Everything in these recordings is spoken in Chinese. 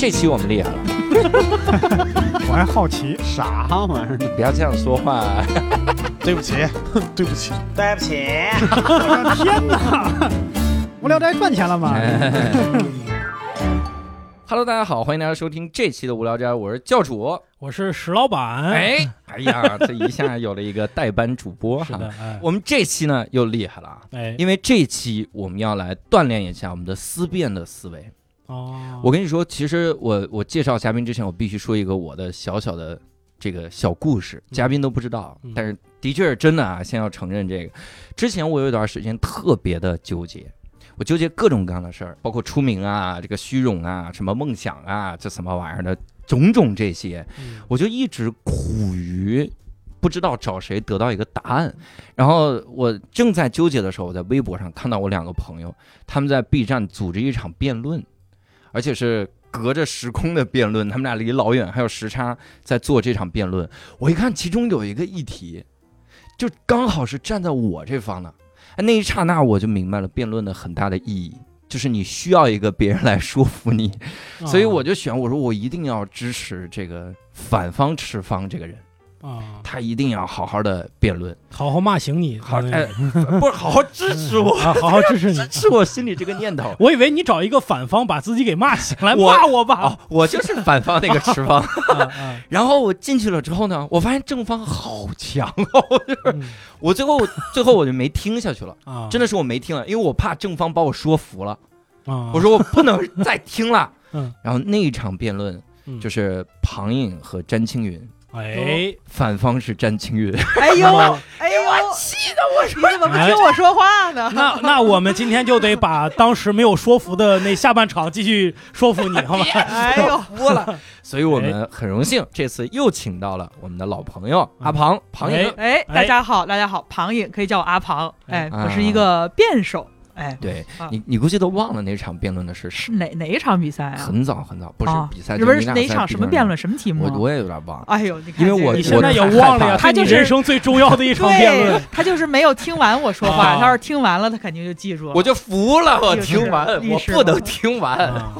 这期我们厉害了，我还好奇，啥玩意儿？不要这样说话。对不起，对不起，对不起，我的天哪！无聊斋赚钱了吗？Hello，大家好，欢迎大家收听这期的无聊斋，我是教主。我是石老板。，哎，哎呀，这一下有了一个代班主播哈。哎，我们这期呢又厉害了啊，哎，因为这期我们要来锻炼一下我们的思辨的思维。哦，我跟你说，其实我我介绍嘉宾之前，我必须说一个我的小小的这个小故事，嘉宾都不知道，嗯。但是的确是真的啊，先要承认这个。之前我有一段时间特别的纠结，我纠结各种各样的事儿，包括出名啊、这个虚荣啊、什么梦想啊，这什么玩意儿的种种这些，嗯。我就一直苦于。不知道找谁得到一个答案，然后我正在纠结的时候，我在微博上看到我两个朋友，他们在 B 站组织一场辩论，而且是隔着时空的辩论，他们俩离老远还有时差在做这场辩论。我一看，其中有一个议题，就刚好是站在我这方的，哎，那一刹那我就明白了辩论的很大的意义。就是你需要一个别人来说服你，所以我就选我说我一定要支持这个反方持方这个人，啊，他一定要好好的辩论，好好骂醒你，好对哎，不是好好支持我，啊，好好支持你支。持我心里这个念头。我以为你找一个反方把自己给骂醒来，骂我吧哦。，我就是反方那个持方。然后我进去了之后呢，我发现正方好强哦，嗯我最后最后我就没听下去了，啊，真的是我没听了，因为我怕正方把我说服了，啊，我说我不能再听了。嗯，然后那一场辩论嗯就是庞颖和詹青云，哎，反方是詹青云，哎呦，那哎呦，气的我说，你怎么不听我说话呢？那那我们今天就得把当时没有说服的那下半场继续说服你，好吗？哎呦，服了。所以我们很荣幸这次又请到了我们的老朋友阿庞，庞颖。哎，大家好，大家好，庞颖可以叫我阿庞，哎，啊我是一个辩手，哎，对啊你，你估计都忘了那场辩论的事，是哪哪一场比赛啊？很早很早，不是啊比赛，这不是哪一场什么辩论，什么题目啊？我我也有点忘了。哎呦，你看因为我这个你现在也忘了他就是人生最重要的一场辩论对。他就是没有听完我说话，啊他要是听完了，他肯定就记住了。我就服了，我听完，我不能听完。啊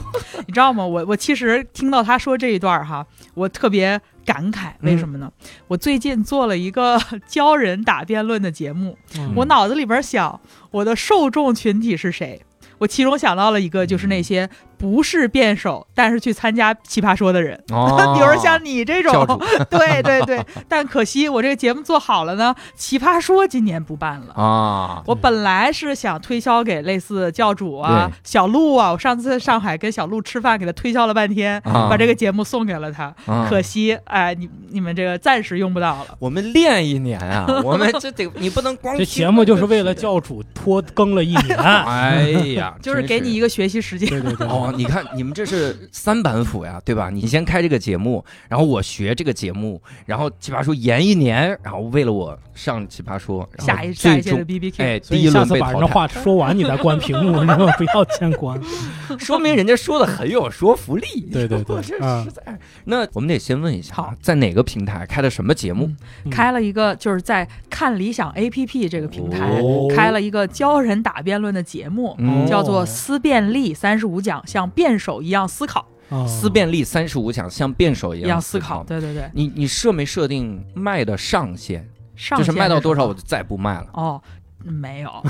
你知道吗？我我其实听到他说这一段儿哈，我特别感慨，为什么呢？我最近做了一个 教人打辩论的节目，嗯我脑子里边想我的受众群体是谁。我其中想到了一个，就是那些不是辩手，但是去参加奇葩说的人，哦 比如像你这种，对对对。但可惜我这个节目做好了呢，奇葩说今年不办了。啊，我本来是想推销给类似教主啊、小鹿啊，我上次在上海跟小鹿吃饭，给他推销了半天，啊把这个节目送给了他。啊可惜，哎，你你们这个暂时用不到了。我们练一年啊，我们这得你不能光这节目就是为了教。主拖更了一年。哎呀，就是给你一个。个学习时间。对对对，哦，你看你们这是三板斧呀，对吧？你先开这个节目，然后我学这个节目，然后奇葩说延一年，然后为了我上奇葩说，然后下一下最一届的 B B Q，哎，第一轮把人话说完，你再关屏幕？不要先关。说明人家说的很有说服力。对对对我 这啊实在。那我们得先问一下在哪个平台开的什么节目？嗯开了一个就是在看理想 A P P 这个平台、哦开了一个教人打辩论的节目，嗯叫做“思辨力三十五讲”，像辩手一样思考，哦思辨力三十五强，像辩手一一样思考考。。对对对，你你设没设定卖的上限？上就是卖到多少我就再不卖了。哦，没有啊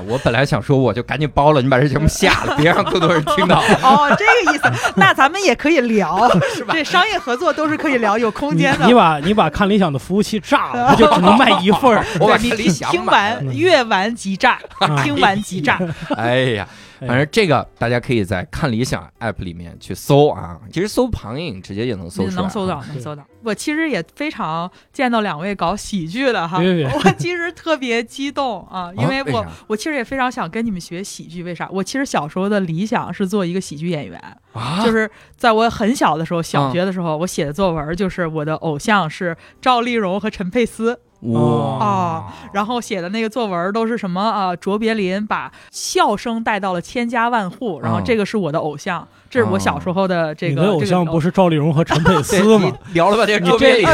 我本来想说我就赶紧包了，你把这节目下了，别让更多人听到。哦，这个意思。那咱们也可以聊，是吧这商业合作都是可以聊，有空间的你。把你把看理想的服务器炸了，它就只能卖一份儿。我把你理想听。完阅完即炸，听完即炸。哎呀，反正这个大家可以在看理想 app 里面去搜啊，其实搜庞颖直接也能搜出来，能搜到，能搜到。我其实也非常见到两位搞喜剧的哈，别别别我其实特别激动啊，因为我、为我其实也非常想跟你们学喜剧。为啥？我其实小时候的理想是做一个喜剧演员，啊，就是在我很小的时候，小学的时候，我写的作文就是我的偶像是赵丽蓉和陈佩斯。哇哦然后写的那个作文都是什么啊？卓别林把笑声带到了千家万户，然后这个是我的偶像，这是我小时候的这个。你的偶像不是是赵丽蓉和陈佩斯 吗？聊了半天你卓别林，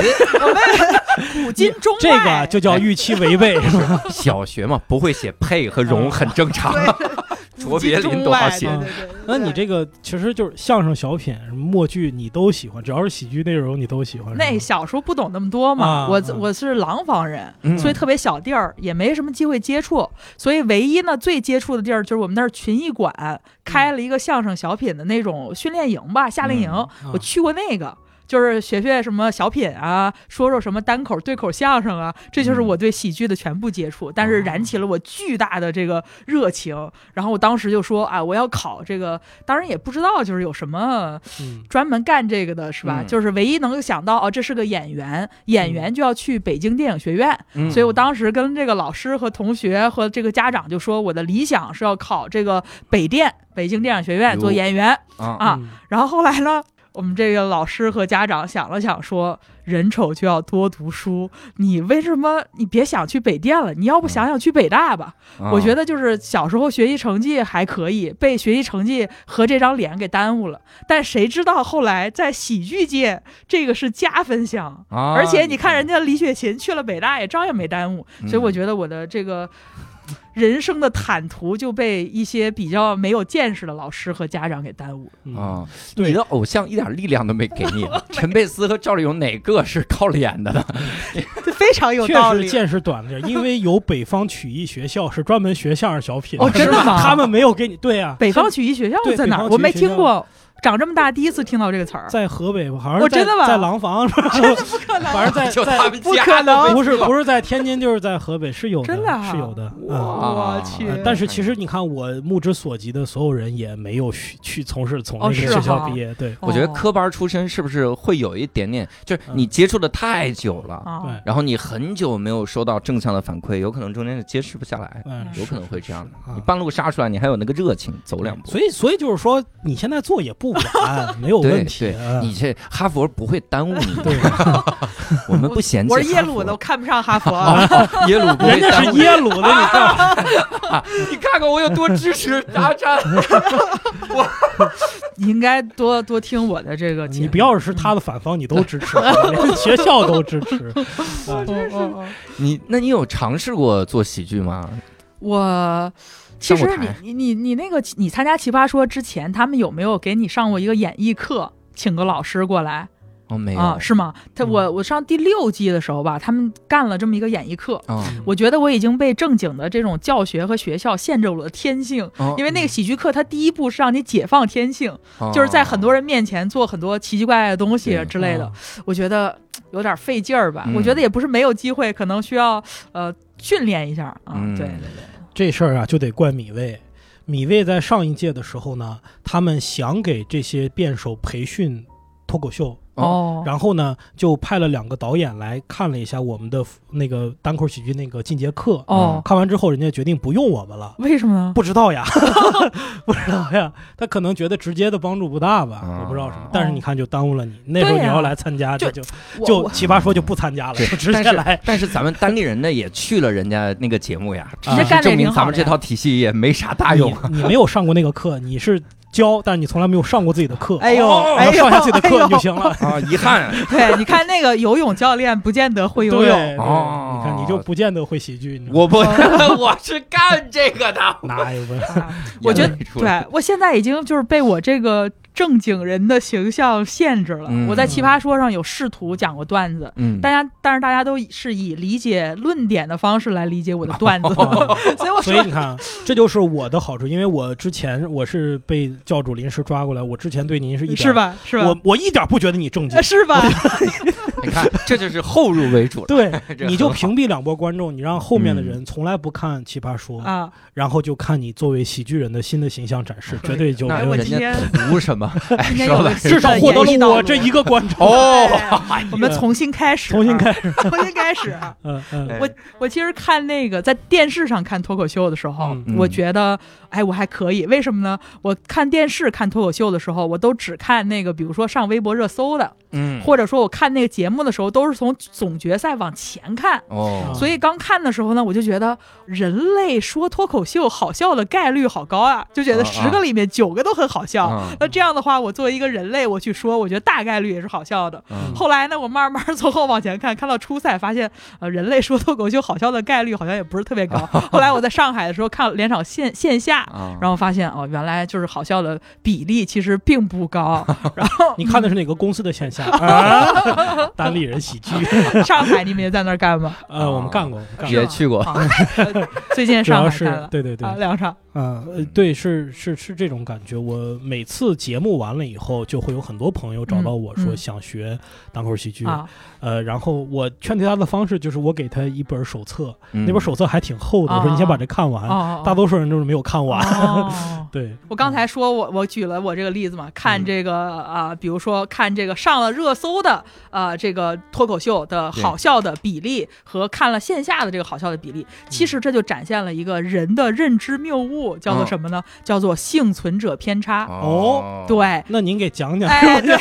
古今中外这个就叫预期违背，是吧？小学嘛不会写配和容很正常。对 卓别林多好写那你这个其实就是相声、小品、什么默剧，你都喜欢，只要是喜剧内容你都喜欢。那小时候不懂那么多嘛，我我是廊坊人，嗯。所以特别小地儿，也没什么机会接触，所以唯一呢最接触的地儿就是我们那儿群艺馆开了一个相声小品的那种训练营吧，夏令营，嗯我去过那个。就是学学什么小品啊，说说什么单口对口相声啊，这就是我对喜剧的全部接触，但是燃起了我巨大的这个热情。然后我当时就说，啊，我要考这个，当然也不知道就是有什么嗯专门干这个的是吧？嗯就是唯一能够想到，哦，这是个演员，演员就要去北京电影学院，嗯所以我当时跟这个老师和同学和这个家长就说，我的理想是要考这个北电北京电影学院做演员。啊啊嗯然后后来呢，我们这个老师和家长想了想说，人丑就要多读书，你为什么你别想去北电了？你要不想想去北大吧？啊我觉得就是小时候学习成绩还可以，被学习成绩和这张脸给耽误了。但谁知道后来在喜剧界，这个是加分项。啊而且你看人家李雪琴去了北大，也照样没耽误。嗯所以我觉得我的这个人生的坦途就被一些比较没有见识的老师和家长给耽误。了。嗯。啊，对。你的偶像一点力量都没给你，陈佩斯和赵丽蓉哪个是靠脸的呢？非常有道理。实见识短了点，因为有北方曲艺学校是专门学相声小品的。哦真的吗？他们没有给你对啊，北方曲艺学校在哪我没听过，长这么大第一次听到这个词儿。在河北好像是在哦真的吗在廊坊，不可能，反正在就在不可能不是不是在天津就是在河北是有的，真的啊是有的。我去呃但是其实你看，我目之所及的所有人也没有去去从事从那哦是个学校毕业，对我觉得哦科班出身是不是会有一点点，就是你接触的太久了，啊对，然后你很久没有收到正向的反馈，有可能中间是接持不下来，嗯，有可能会这样的。啊你半路杀出来，你还有那个热情，走两步。所以所以就是说，你现在做也不晚，没有对问题。对，嗯你这哈佛不会耽误你的，对，我们不嫌弃。我是耶鲁的，我，看不上哈佛。耶鲁不会人家是耶鲁的，你看，你看看我有多支持阿詹。你应该多多听我的这个。你不要是他的反方，你都支持，连学校都支持。啊哦哦哦你那你有尝试过做喜剧吗？我其实你你你你那个你参加奇葩说之前，他们有没有给你上过一个演艺课，请个老师过来哦，没有啊？是吗？他嗯我我上第六季的时候吧，他们干了这么一个演艺课。啊，我觉得我已经被正经的这种教学和学校限制了我的天性，哦因为那个喜剧课它第一步是让你解放天性，就是在很多人面前做很多奇奇怪怪的东西之类的啊。我觉得有点费劲儿吧。嗯我觉得也不是没有机会，可能需要呃训练一下啊。嗯对对对，这事儿啊，就得怪米卫。米卫在上一届的时候呢，他们想给这些辩手培训脱口秀，哦，然后呢，就派了两个导演来看了一下我们的那个单口喜剧那个进阶课。哦，看完之后，人家决定不用我们了。为什么呢？不知道呀，不知道呀，他可能觉得直接的帮助不大吧，啊我不知道什么。但是你看，就耽误了你。那时候你要来参加，就就就奇葩说就不参加了，就直接来。但是咱们单立人呢也去了人家那个节目呀，直接证明咱们这套体系也没啥大用。你你没有上过那个课，你是教，但是你从来没有上过自己的课。哎呦，哦哎呦，上下自己的课就行了。啊，遗憾 对，你看那个游泳教练不见得会游，泳，对哦。你看你就不见得会喜剧，我不，我是干这个的。哪有我觉得对我现在已经就是被我这个正经人的形象限制了。嗯我在奇葩说上有试图讲过段子，嗯，大家但是大家都是以理解论点的方式来理解我的段子，所以我所以你看啊，这就是我的好处，因为我之前我是被教主临时抓过来，我之前对您是一点是？吧？是吧？我我一点不觉得你正经呃，是吧？你看，这就是后入为主了。对，你就屏蔽两波观众，你让后面的人从来不看奇葩说，啊，然后就看你作为喜剧人的新的形象展示，绝对就没问题。人家今图什么？哎，今天至少获得了我这一个观众。哦，我们重新开始，重新，开始，重新开始。啊嗯嗯哎我我其实看那个在电视上看脱口秀的时候，嗯我觉得哎我还可以，为什么呢？我看电视看脱口秀的时候，我都只看那个，比如说上微博热搜的，嗯，或者说我看那个节目的时候，都是从总决赛往前看。哦，所以刚看的时候呢，我就觉得人类说脱口秀好笑的概率好高啊，就觉得啊十个里面九个都很好笑。嗯那这样样的话，我作为一个人类，我去说，我觉得大概率也是好笑的。嗯后来呢，我慢慢从后往前看，看到初赛，发现呃，人类说脱口秀好笑的概率好像也不是特别高。后来我在上海的时候看了两场线线下，啊，然后发现哦，原来就是好笑的比例其实并不高。然后你看的是哪个公司的线下啊？单立人喜剧，上海你们也在那儿干吗？呃，我们干过，干过。也去过，最近主要是上海看了对对对，啊两场，啊，呃对，是是是这种感觉。我每次节目完了以后，就会有很多朋友找到我说嗯。想学单口喜剧，啊，呃，然后我劝退他的方式就是我给他一本手册，那那本手册还挺厚的，我说你先把这看完。哦，大多数人都是没有看完。哦。对，我刚才说我我举了我这个例子嘛，看嗯。这个啊、比如说看这个上了热搜的呃这个脱口秀的好笑的比例和看了线下的这个好笑的比例，其实这就展现了一个人的认知谬误，叫做什么呢？叫做幸存者偏差。哦对，那您给讲讲。哎，对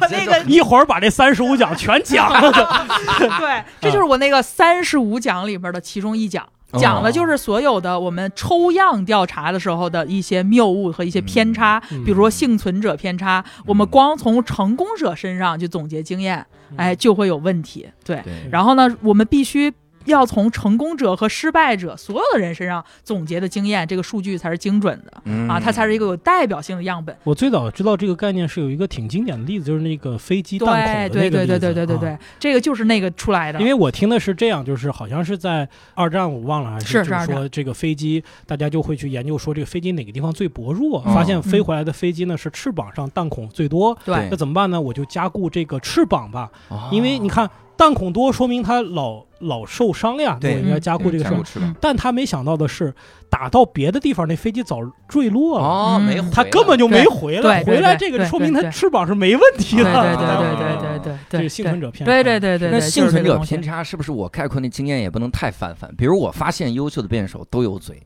我 那个 一会儿把这三十五讲全讲了。对，这就是我那个三十五讲里边的其中一讲。讲的就是所有的我们抽样调查的时候的一些谬误和一些偏差，嗯比如说幸存者偏差，我们光从成功者身上去总结经验，哎，就会有问题。对，对，然后呢，我们必须。要从成功者和失败者所有的人身上总结的经验，这个数据才是精准的、嗯。啊，它才是一个有代表性的样本。我最早知道这个概念是有一个挺经典的例子，就是那个飞机弹孔的对对对那个例子。对对对对对，啊。这个就是那个出来的。因为我听的是这样，就是好像是在二战，我忘了还是就是说这个飞机，大家就会去研究说这个飞机哪个地方最薄弱，嗯发现飞回来的飞机呢是翅膀上弹孔最多，对。那怎么办呢？我就加固这个翅膀吧，哦因为你看弹孔多，说明他老老受伤呀，对我应该加固这个。翅膀但他没想到的是，打到别的地方，那飞机早坠落了。哦，嗯没回来，它根本就没回来，回来这个说明对对对它翅膀是没问题对的。对对对对对对对，这个幸存者偏差。对对对对对，那幸存者偏差是不是我概括那经验也不能太泛泛？比如我发现优秀的辩手都有嘴，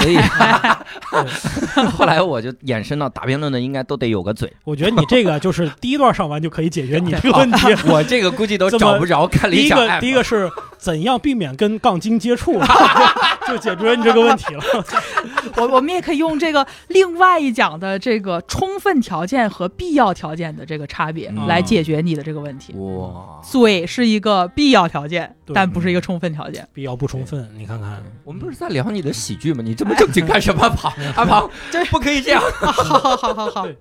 所以 后来我就衍生到打辩论的应该都得有个嘴。我觉得你这个就是第一段上完就可以解决你这个问题。我这个估计都找不着看 第一个，理想第一个是怎样避免跟杠精接触，就解决你这个问题了。我我们也可以用这个另外一讲的这个充分条件和必要条件的这个差别嗯来解决你的这个问题。哇，嘴是一个必要条件，但不是一个充分条件。必要不充分，你看看，我们不是在聊你的喜剧吗？你这么正经干什么？跑阿庞，这不可以这样。好好好好好对。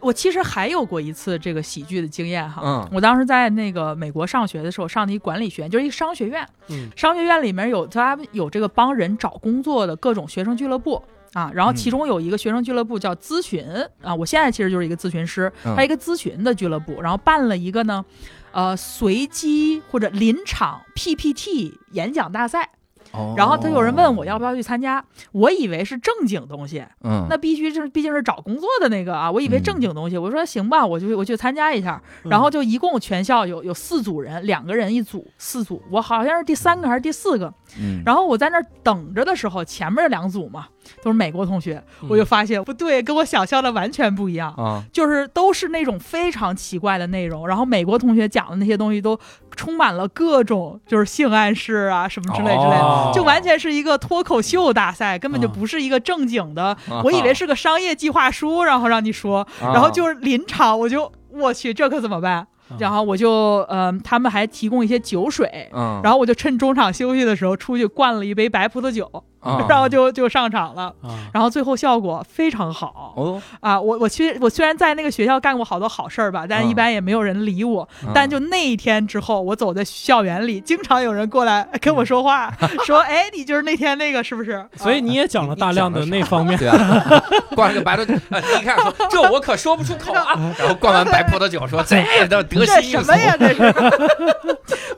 我其实还有过一次这个喜剧的经验哈，嗯。我当时在那个美国上学的时候，上的一管理学院，就是一个商学院，嗯。商学院里面有他们有这个帮人找工作的各种学生俱乐部啊，然后其中有一个学生俱乐部叫咨询啊，我现在其实就是一个咨询师，嗯。它一个咨询的俱乐部，然后办了一个呢，呃，随机或者临场 PPT 演讲大赛，哦。然后他有人问我要不要去参加，我以为是正经东西，嗯，那必须是毕竟是找工作的那个啊，我以为正经东西，我说行吧，我就我去参加一下，然后就一共全校有有四组人，两个人一组，四组，我好像是第三个还是第四个，嗯，然后我在那儿等着的时候，前面两组嘛都是美国同学，嗯我就发现不对，跟我想象的完全不一样。啊，就是都是那种非常奇怪的内容，然后美国同学讲的那些东西都充满了各种就是性暗示啊什么之类之类的，哦就完全是一个脱口秀大赛，根本就啊不是一个正经的。啊我以为是个商业计划书，然后让你说，啊然后就是临场，我就我去，这可怎么办？啊然后我就呃，他们还提供一些酒水。嗯，然后我就趁中场休息的时候出去灌了一杯白葡萄酒，啊 然后就就上场了，啊，然后最后效果非常好。哦，啊，我我虽我虽然在那个学校干过好多好事儿吧，但嗯一般也没有人理我。嗯但就那一天之后，我走在校园里，经常有人过来跟我说话，说：“哎，你就是那天那个是不是？” 所以你也讲了大量的那方面。对啊，灌了个白葡萄，呃你一开始说这我可说不出口啊，然后灌完白葡萄酒说这都得这心应手什么呀？这是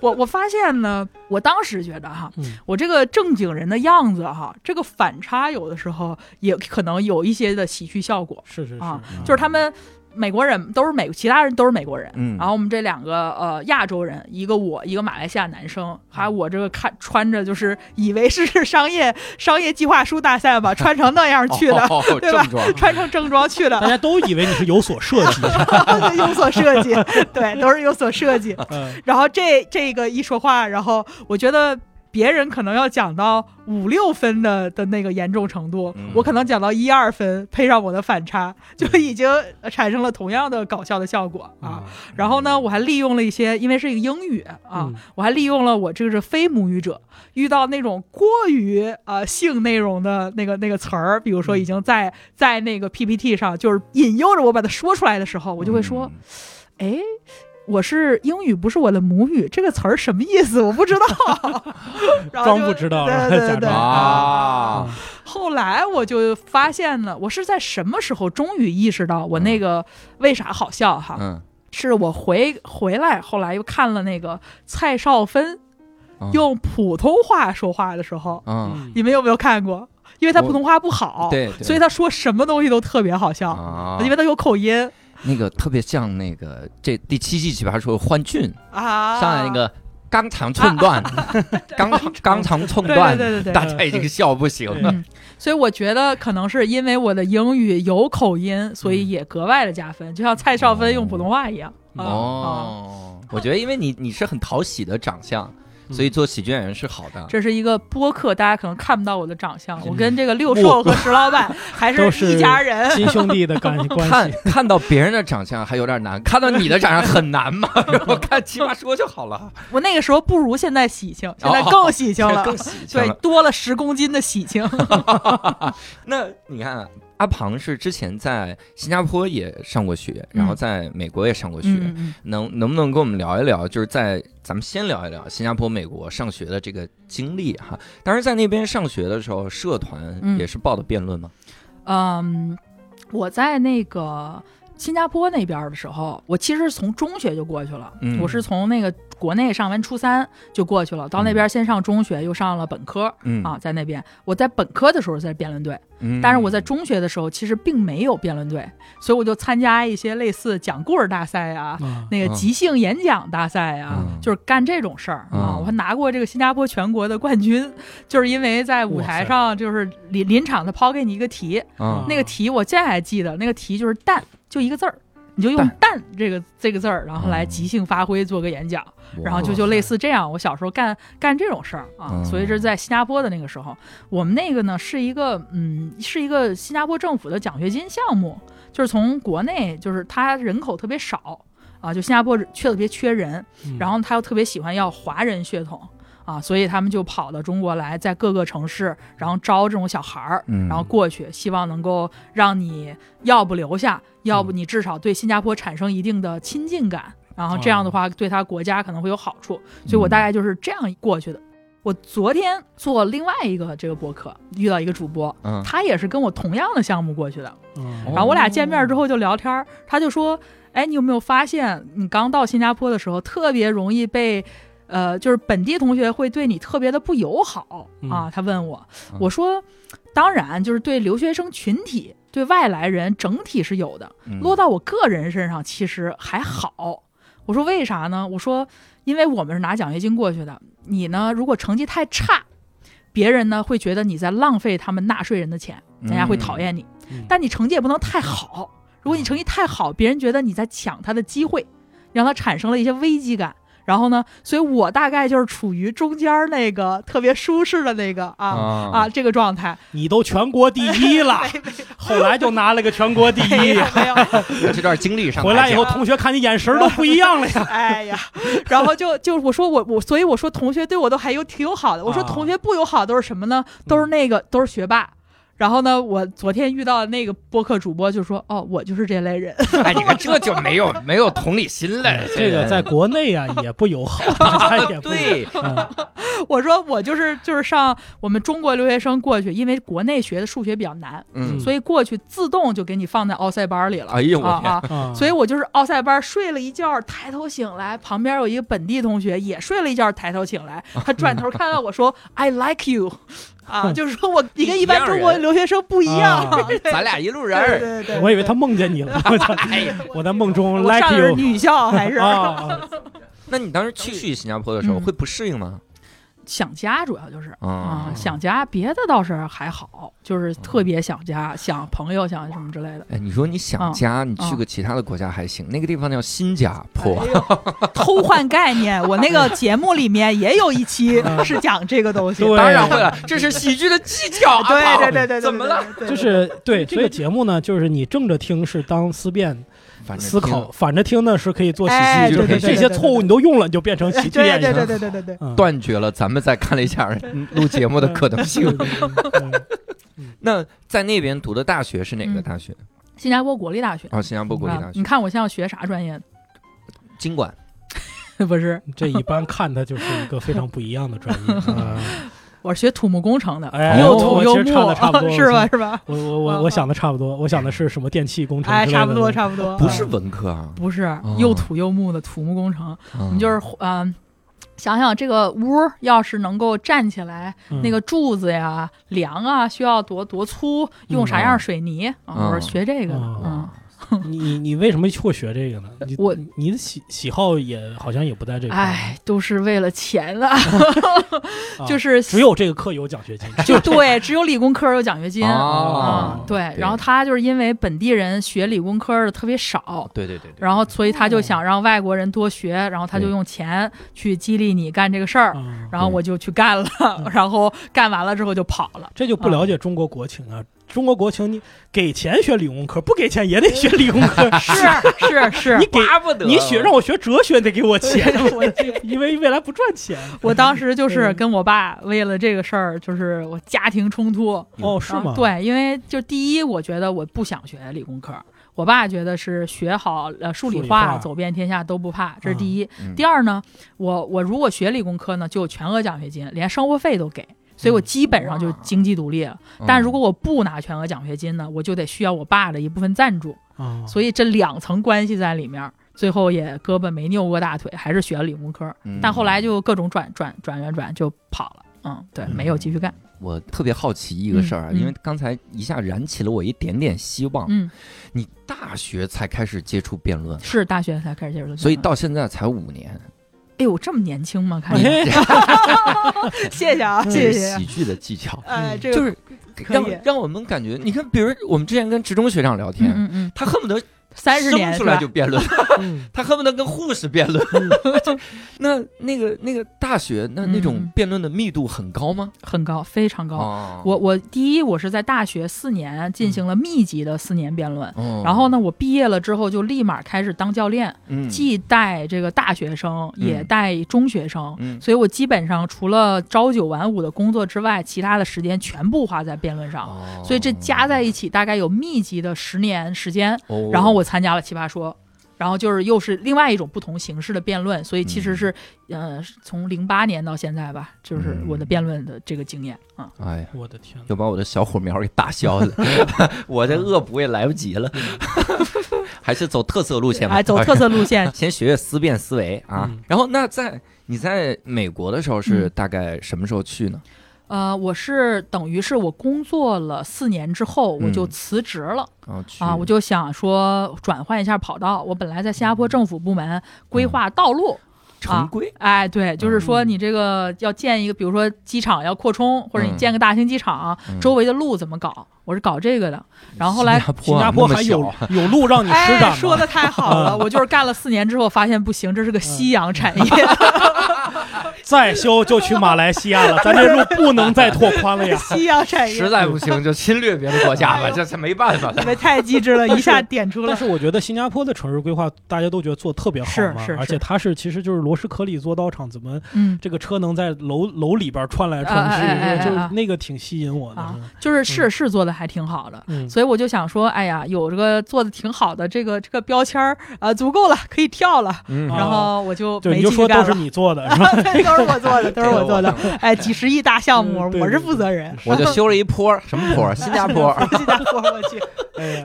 我我发现呢，我当时觉得哈，嗯我这个正经人的样子哈，这个反差有的时候也可能有一些的喜剧效果。是是是啊，嗯就是他们美国人都是美，其他人都是美国人。嗯然后我们这两个呃亚洲人，一个我，一个马来西亚男生，还有我这个看穿着就是以为是 商业商业计划书大赛吧，穿成那样去的，哦对吧，穿成正装去的，大家都以为你是有所设计。有所设计，对，都是有所设计。嗯然后这这个一说话，然后我觉得别人可能要讲到五六分的的那个严重程度，嗯我可能讲到一二分，配上我的反差，就已经产生了同样的搞笑的效果啊。然后呢，我还利用了一些，因为是一个英语啊，嗯我还利用了我这个是非母语者遇到那种过于呃性内容的那个那个词儿，比如说已经在在那个 PPT 上就是引诱着我把它说出来的时候，我就会说，嗯哎。我是英语不是我的母语，这个词儿什么意思？我不知道，装不知道对对对对然后假装。啊，后来我就发现了，我是在什么时候终于意识到我那个为啥好笑哈？嗯，是我回回来，后来又看了那个蔡少芬嗯。用普通话说话的时候，嗯，你们有没有看过？因为他普通话不好，对，对。所以他说什么东西都特别好笑，啊，因为他有口音那个特别像那个这第七季奇葩说欢俊啊，上来那个肛肠寸断，肛肛肠寸对断对，对对对。大家已经笑不行了。嗯，所以我觉得可能是因为我的英语有口音，所以也格外的加分，就像蔡少芬用普通话一样。哦，我觉得因为你你是很讨喜的长相，所以做喜剧演员是好的。这是一个播客，大家可能看不到我的长相，我跟这个六我兽和石老板 还是一家人。亲兄弟的关关看系。看到别人的长相还有点难，看到你的长相很难嘛。然后看奇葩说就好了，我那个时候不如现在喜庆，现在更喜庆了，更喜庆对，多了十公斤的喜庆。那你看，阿庞是之前在新加坡也上过学，然后在美国也上过学，能能不能跟我们聊一聊？就是在咱们先聊一聊新加坡、美国上学的这个经历哈。当时在那边上学的时候，社团嗯也是报的辩论吗？嗯，我在那个新加坡那边的时候，我其实是从中学就过去了，嗯。我是从那个国内上完初三就过去了，到那边先上中学，又上了本科。嗯。啊，在那边，我在本科的时候在辩论队，嗯。但是我在中学的时候其实并没有辩论队，所以我就参加一些类似讲故事大赛啊，啊那个即兴演讲大赛啊，嗯。就是干这种事儿啊。嗯我还拿过这个新加坡全国的冠军，就是因为在舞台上就是临临场的抛给你一个题，嗯。那个题我现在还记得，那个题就是“蛋”，就一个字儿。你就用蛋“”这个这个字儿，然后来即兴发挥做个演讲，然后就就类似这样。我小时候干干这种事儿啊，嗯所以是在新加坡的那个时候，我们那个呢是一个嗯是一个新加坡政府的奖学金项目，就是从国内就是它人口特别少啊，就新加坡缺特别缺人，嗯然后他又特别喜欢要华人血统啊，所以他们就跑到中国来，在各个城市，然后招这种小孩儿，嗯然后过去，希望能够让你要不留下，要不你至少对新加坡产生一定的亲近感，然后这样的话对他国家可能会有好处，所以我大概就是这样过去的。我昨天做另外一个这个博客，遇到一个主播，嗯他也是跟我同样的项目过去的，嗯。然后我俩见面之后就聊天儿，他就说：“哎，你有没有发现，你刚到新加坡的时候，特别容易被，呃，就是本地同学会对你特别的不友好啊？”他问我，嗯我说：“当然，就是对留学生群体、对外来人整体是有的，嗯落到我个人身上其实还好。”我说：“为啥呢？”我说：“因为我们是拿奖学金过去的，你呢，如果成绩太差。”别人呢会觉得你在浪费他们纳税人的钱，人家会讨厌你。嗯但你成绩也不能太好。如果你成绩太好，别人觉得你在抢他的机会，让他产生了一些危机感。然后呢，所以我大概就是处于中间那个特别舒适的那个啊啊啊这个状态。你都全国第一了，后来就拿了个全国第一没有，这段经历上回来以后同学看你眼神都不一样了呀。哎呀，然后就就我说我我，所以我说同学对我都还有挺友好的。我说啊同学不友好都是什么呢？都是那个都是学霸。然后呢，我昨天遇到那个播客主播就说：“哦，我就是这类人。哎，你看这就没有 没有同理心了。这个在国内啊也不友好，也不对，嗯”我说我就是就是上我们中国留学生过去，因为国内学的数学比较难，嗯，所以过去自动就给你放在奥赛班里了。哎呦我天，啊啊！啊所以我就是奥赛班睡了一觉，抬头醒来，旁边有一个本地同学也睡了一觉，抬头醒来，他转头看到我说 “I like you”，啊，就是说我你跟一般中国留学生不一样。啊咱俩一路人对儿。对对，我以为他梦见你了，我操哎呀，我在梦中我 like 上的是 you 女校还是那你当时去去新加坡的时候嗯会不适应吗？想家，主要就是啊啊，想家，别的倒是还好，就是特别想家、想朋友、想什么之类的。哎，你说你想嗯家，你去嗯个其他的国家还行，那个地方叫新加坡哎，偷换概念，我那个节目里面也有一期 嗯是讲这个东西。对当然会了，这是喜剧的技巧。对对对对，对怎么了？？就是对这这个个节目呢，就是你正着听是当思辨思考，反着听呢是可以做喜哎剧，就是这些错误你都用了，你就变成喜剧对对演员。对对对对对，嗯断绝了咱们再看了一下 录节目的可能性。对对对对 那在那边读的大学是哪个嗯大学？新加坡国立大学。哦，新加坡国立大学啊你，看我现在学啥专业的？经管。不是，这一般看它就是一个非常不一样的专业。啊我是学土木工程的，哎又哦土又木其实差不多，是吧？是吧？我我我我想的差不多，我想的是什么电气工程差不多，差不多。不是文科啊，不是又土又木的土木工程，你嗯们就是嗯。想想这个屋要是能够站起来，嗯。那个柱子呀、梁啊，需要多多粗，用啥样嗯水泥我是学这个的，哦。嗯，你你为什么会学这个呢？你我你的喜喜好也好像也不在这块儿，哎，都是为了钱啊，啊就是只有这个课有奖学金，就对，只有理工科有奖学金。哦嗯，对。然后他就是因为本地人学理工科的特别少，对对对对，然后所以他就想让外国人多学，然后他就用钱去激励你干这个事儿。啊然后我就去干了，然后干完了之后就跑了。这就不了解中国国情啊！中国国情，你给钱学理工科，不给钱也得学理工科。是是是 你，给巴不得你学让我学哲学得给我钱，我因为未来不赚钱。我当时就是嗯跟我爸为了这个事儿，就是我家庭冲突。哦，是吗？，对，因为就第一，我觉得我不想学理工科，我爸觉得是学好呃数理化化走遍天下都不怕，这是第一。嗯第二呢，我我如果学理工科呢，就有全额奖学金，连生活费都给。所以我基本上就经济独立了，嗯。但如果我不拿全额奖学金呢，我就得需要我爸的一部分赞助，啊，所以这两层关系在里面，最后也胳膊没扭过大腿，还是学了理工科。嗯。但后来就各种转转转转转就跑了，嗯，对，嗯没有继续干，我特别好奇一个事儿啊，嗯嗯。因为刚才一下燃起了我一点点希望。嗯，你大学才开始接触辩论，是大学才开始接触，所以到现在才五年，哎呦这么年轻吗？看 谢谢啊，这谢谢，是喜剧的技巧，哎，这个就是让让我们感觉，你看，比如我们之前跟职中学长聊天，嗯嗯嗯，他恨不得三十年出来就辩论，嗯 他恨不得跟护士辩论。那那个那个大学那那种嗯辩论的密度很高吗？很高，非常高。哦我我第一，我是在大学四年进行了密集的四年辩论，哦然后呢，我毕业了之后就立马开始当教练，嗯既带这个大学生，也嗯带中学生。嗯所以我基本上除了朝九晚五的工作之外，其他的时间全部花在辩论上。哦所以这加在一起，大概有密集的十年时间。哦然后我参加了奇葩说，然后就是又是另外一种不同形式的辩论，所以其实是、呃从零八年到现在吧，就是我的辩论的这个经验啊。哎呀。我的天哪，又把我的小火苗给打消了，我这恶补也来不及了，还是走特色路线吧。哎，走特色路线，先学学思辨思维啊。嗯然后那在你在美国的时候是嗯大概什么时候去呢？呃，我是等于是我工作了四年之后，我就嗯辞职了。啊，我就想说转换一下跑道。我本来在新加坡政府部门规划道路，城规哎，对，就是说嗯你这个要建一个，比如说机场要扩充，或者你嗯建个大型机场，嗯周围的路怎么搞？我是搞这个的。然后后来新加坡新加坡还有有路让你施哎，展吗？说的太好了！嗯我就是干了四年之后，发现不行，这是个夕阳产业。再修就去马来西亚了，咱这路不能再拓宽了呀。夕阳产业，实在不行就侵略别的国家吧，这这没办法了。你们太机智了，一下点出了但。是我觉得新加坡的城市规划大家都觉得做得特别好嘛，是是是而且它是其实就是螺丝壳里做道场，怎么嗯，这个车能在楼楼里边穿来穿去，就那个挺吸引我的。啊就是是是做的还挺好的。嗯，所以我就想说，哎呀，有这个做的挺好的这个这个标签儿啊、足够了，可以跳了。然后我就对，就说都是。你做的是吧？对，都是我做的，都是我做的。哎，几十亿大项目，我是负责人。我就修了一坡，什么坡？新加坡。新加坡，我去，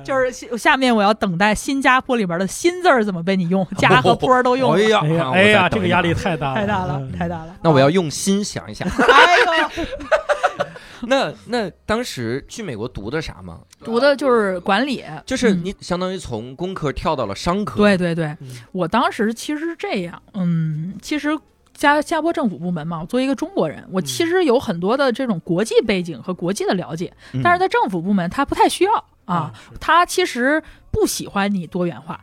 就是下下面我要等待新加坡里边的“新”字儿怎么被你用，加和坡都用了，哎呀哎呀，这个压力太大了，太大了，嗯太大了。那我要用心想一想。哎呦，那那当时去美国读的啥吗？读的就是管理，就是嗯你相当于从工科跳到了商科。对对对嗯，我当时其实是这样，嗯，其实加加坡政府部门嘛，我作为一个中国人，我其实有很多的这种国际背景和国际的了解，嗯但是在政府部门他不太需要啊，是他其实不喜欢你多元化。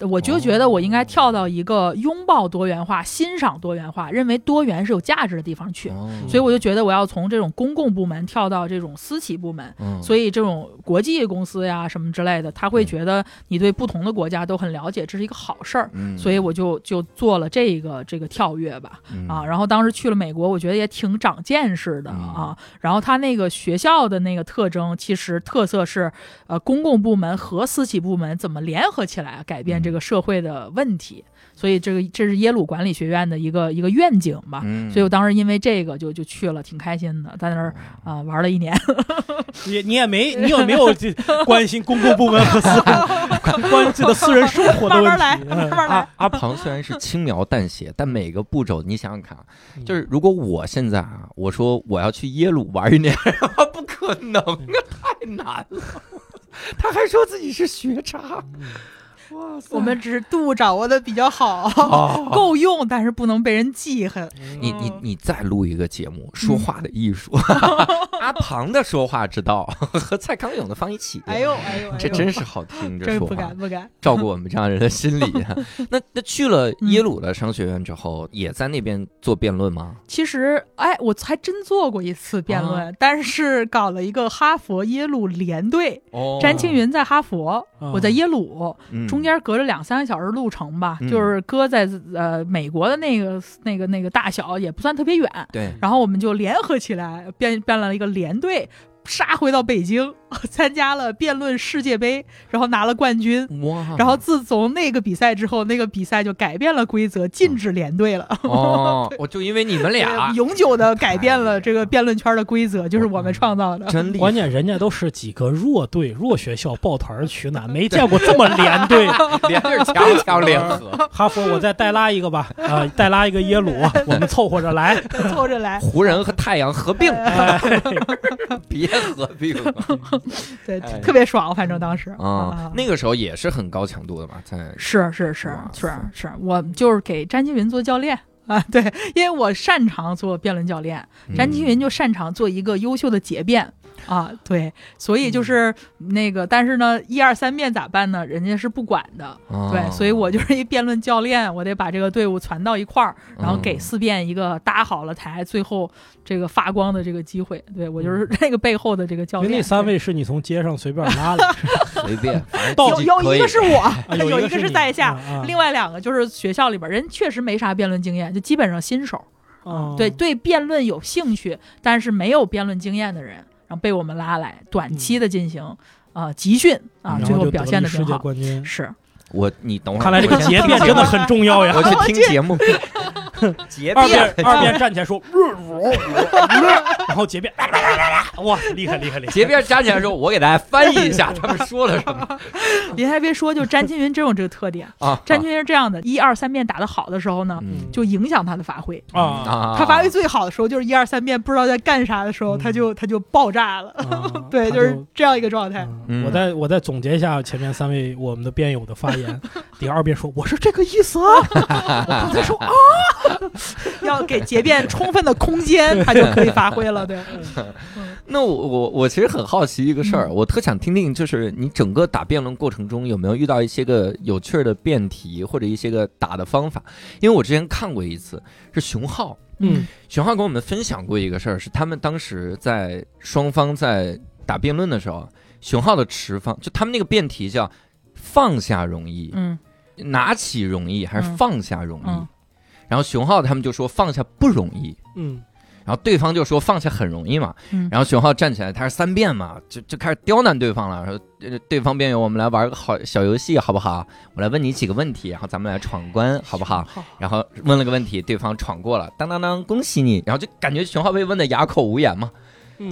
我就觉得我应该跳到一个拥抱多元化、欣赏多元化、认为多元是有价值的地方去，哦。所以我就觉得我要从这种公共部门跳到这种私企部门，嗯。所以这种国际公司呀什么之类的，他会觉得你对不同的国家都很了解，这是一个好事儿。嗯。所以我就就做了这个这个跳跃吧，嗯。啊，然后当时去了美国，我觉得也挺长见识的嗯。啊。然后他那个学校的那个特征，其实特色是，呃，公共部门和私企部门怎么联合起来改变这个社会的问题。所以这个这是耶鲁管理学院的一个一个愿景吧。嗯所以我当时因为这个就就去了，挺开心的，在那儿啊、玩了一年。你你也没你有没有这关心公共部门和私人 关这个私人生活的问慢慢来题？慢嗯慢来阿。阿庞虽然是轻描淡写，但每个步骤你想想看就是如果我现在啊，我说我要去耶鲁玩一年，不可能啊，太难了。他还说自己是学渣！我们只是度掌握的比较好，哦 够用，但是不能被人记恨。你你你再录一个节目，说话的艺术，嗯 阿庞的说话之道和蔡康永的放一起，哎呦哎呦，这真是好听，这说话不敢。不敢。照顾我们这样人的心理。那那去了嗯耶鲁的商学院之后，也在那边做辩论吗？其实，哎，我还真做过一次辩论，但是搞了一个哈佛耶鲁联队。哦詹青云在哈佛，哦我在耶鲁，嗯中间隔着两三个小时路程吧，嗯就是搁在呃美国的那个那个那个大小也不算特别远。对，然后我们就联合起来编编了一个连队，杀回到北京，参加了辩论世界杯，然后拿了冠军。哇然后自从那个比赛之后，那个比赛就改变了规则，禁止连队了。哦，我就因为你们俩永久的改变了这个辩论圈的规则，就是我们创造的。真厉害关，键人家都是几个弱队、弱学校抱团取暖，没见过这么连队。连着强强联合，哈佛，我再带拉一个吧，啊、带拉一个耶鲁，我们凑合着来。凑合着来，湖人和太阳合并，哎，别合并 对，哎。特别爽，反正当时啊！那个时候也是很高强度的嘛，在是是是是是，我就是给詹青云做教练 啊，对，因为我擅长做辩论教练，詹青云就擅长做一个优秀的结辩。啊，对，所以就是那个，但是呢，一二三辩咋办呢？人家是不管的，嗯对，所以我就是一辩论教练，我得把这个队伍攒到一块儿，然后给嗯四辩一个搭好了台，最后这个发光的这个机会。对我就是 这个背后的这个教练。那三位是你从街上随便拉的，随便，有有 一个是我，啊有有一个是在下，啊啊另外两个就是学校里边人确实没啥辩论经验，就基本上新手。啊对对，辩论有兴趣，但是没有辩论经验的人，然后被我们拉来短期的进行呃集训啊，最后表现的挺好。界冠军。是，我你等会儿，看来这个节变真的很重要呀我。去听节目，结二辩辩，二辩站起来说，然后结辩，哇，厉害厉害厉害！结辩站起来说，我给大家翻译一下 他们说了什么您还别说，就詹青云真有这个特点。啊？詹青云是这样的，一二三辩打得好的时候呢，嗯就影响他的发挥。啊啊，他发挥最好的时候，就是一二三辩不知道在干啥的时候，嗯他就他就爆炸了。啊对，就是这样一个状态。嗯我再我再总结一下前面三位我们的辩友的发言。第二辩说我是这个意思啊，我刚才说啊，要给结辩充分的空间，他就可以发挥了。对，那我我我其实很好奇一个事儿，嗯我特想听听，就是你整个打辩论过程中有没有遇到一些个有趣的辩题或者一些个打的方法？因为我之前看过一次，是熊浩，嗯熊浩跟我们分享过一个事儿，是他们当时在双方在打辩论的时候，熊浩的持方就他们那个辩题叫放下容易，嗯拿起容易还是嗯放下容易？嗯然后熊浩他们就说放下不容易。嗯然后对方就说放下很容易嘛，嗯然后熊浩站起来，他是三辩嘛，就就开始刁难对方了，说呃对方辩友，我们来玩个好小游戏好不好？我来问你几个问题，然后咱们来闯关好不好？好，然后问了个问题，对方闯过了，当当当，恭喜你！然后就感觉熊浩被问的哑口无言嘛，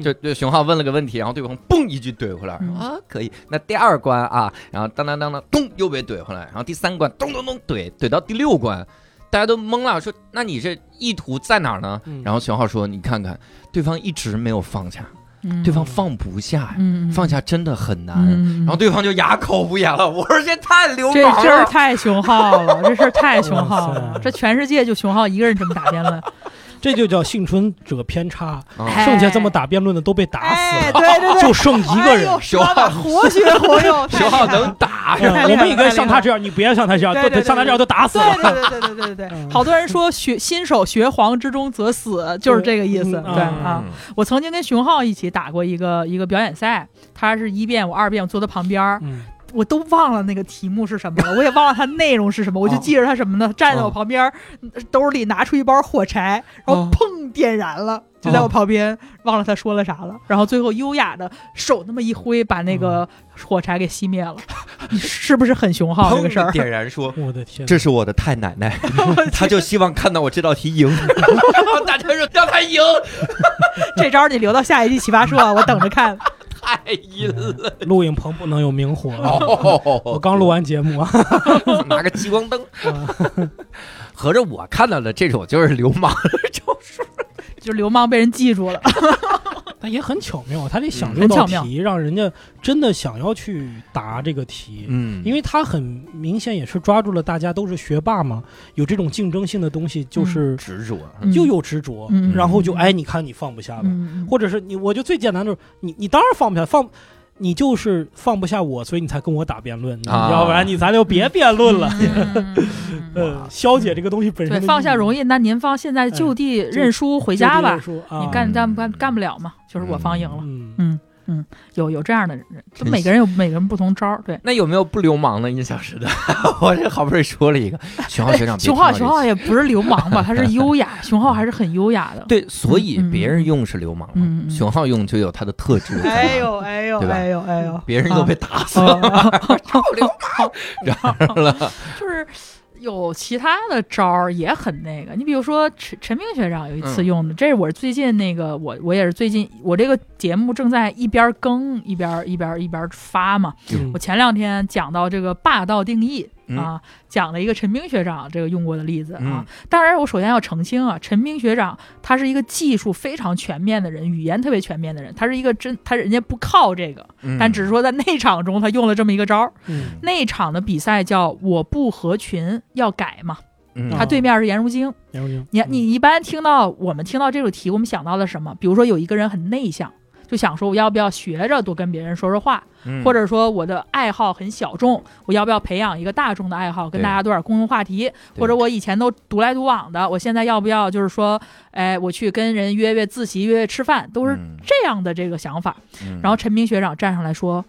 就，就熊浩问了个问题，然后对方嘣一句怼回来，嗯啊可以。那第二关啊，然后当当当当咚又被怼回来，然后第三关咚咚咚怼怼到第六关，大家都懵了，说那你这意图在哪儿呢？嗯然后熊浩说你看看，对方一直没有放下。嗯对方放不下，嗯放下真的很难。嗯，然后对方就哑口无言了。我说这太流氓了。这事儿太熊浩了，这事儿太熊浩了，这全世界就熊浩一个人这么打辩论，这就叫幸存者偏差，剩下这么打辩论的都被打死哎，了，对对对，就剩一个人。哎呦。石老板活学活用，熊浩能打。我们应该像他这样，你别像他这样，对对对像他这样都打死了。对对对对对对好多人说学新手学黄之中则死，就是这个意思。嗯对嗯。啊，我曾经跟熊浩一起打过一个一个表演赛，他是一遍，我二遍，我坐他旁边我都忘了那个题目是什么了，我也忘了它内容是什么，我就记着他什么呢？站在我旁边，兜里拿出一包火柴，然后哦砰点燃了，就在我旁边，忘了他说了啥了。然后最后优雅的手那么一挥，把那个火柴给熄灭了。你是不是很熊浩这个事儿？点燃说。我的天，这是我的太奶奶，他就希望看到我这道题赢，大家说让他赢，这招你留到下一季奇葩说，我等着看。太阴了。录影棚不能有明火。哦 我刚录完节目啊，拿个激光灯，合着我看到的这种就是流氓招数。就是流氓被人记住了，但也很巧妙，他得想嗯这道题，让人家真的想要去答这个题。嗯。因为他很明显也是抓住了大家都是学霸嘛，有这种竞争性的东西，就是执着，嗯。就有执着，嗯然后就哎，你看你放不下吧，嗯，或者是你，我就最简单的就是你，你当然放不下，放你就是放不下我，所以你才跟我打辩论，啊。要不然你咱就别辩论了。嗯。呃，消解这个东西本身对，放下容易，那您方现在就地认输回回家吧，啊、你干干不干干不了嘛？就是我方赢了。嗯，嗯，有有这样的人，就每个人有每个人不同招儿。对，那有没有不流氓的印象时的？我这好不容易说了一个，熊浩学长别熊浩熊浩也不是流氓吧，他是优雅，熊浩还是很优雅的。对，所以别人用是流氓熊浩用就有他的特质。哎呦哎呦对吧哎呦哎呦，别人都被打死啊了，哦 流氓，然后了，就是有其他的招儿也很那个。你比如说陈陈明学长有一次嗯用的，这是我最近那个我我也是最近我这个节目正在一边更一边一边一边发嘛。嗯我前两天讲到这个霸道定义。嗯啊，讲了一个陈冰学长这个用过的例子啊。嗯当然，我首先要澄清啊，陈冰学长他是一个技术非常全面的人，语言特别全面的人，他是一个真他人家不靠这个，嗯但只是说在内场中他用了这么一个招儿。嗯那场的比赛叫我不合群要改嘛，嗯他对面是颜如晶。颜如晶，你你一般听到我们听到这种题，我们想到了什么？比如说有一个人很内向。就想说我要不要学着多跟别人说说话，嗯。或者说我的爱好很小众，我要不要培养一个大众的爱好，跟大家多点共同话题？或者我以前都独来独往的，我现在要不要就是说，哎，我去跟人约约自习、约约吃饭，都是嗯。这样的这个想法。嗯。然后陈明学长站上来说，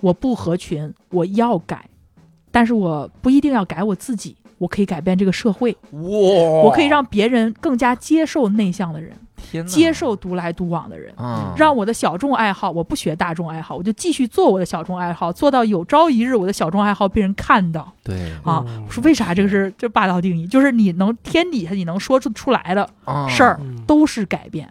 我不合群，我要改，但是我不一定要改我自己，我可以改变这个社会，哇，我可以让别人更加接受内向的人，接受独来独往的人。啊，让我的小众爱好，我不学大众爱好，我就继续做我的小众爱好，做到有朝一日我的小众爱好被人看到对啊！嗯我说为啥这个是这霸道定义？就是你能天底下你能说出出来的啊事儿嗯都是改变，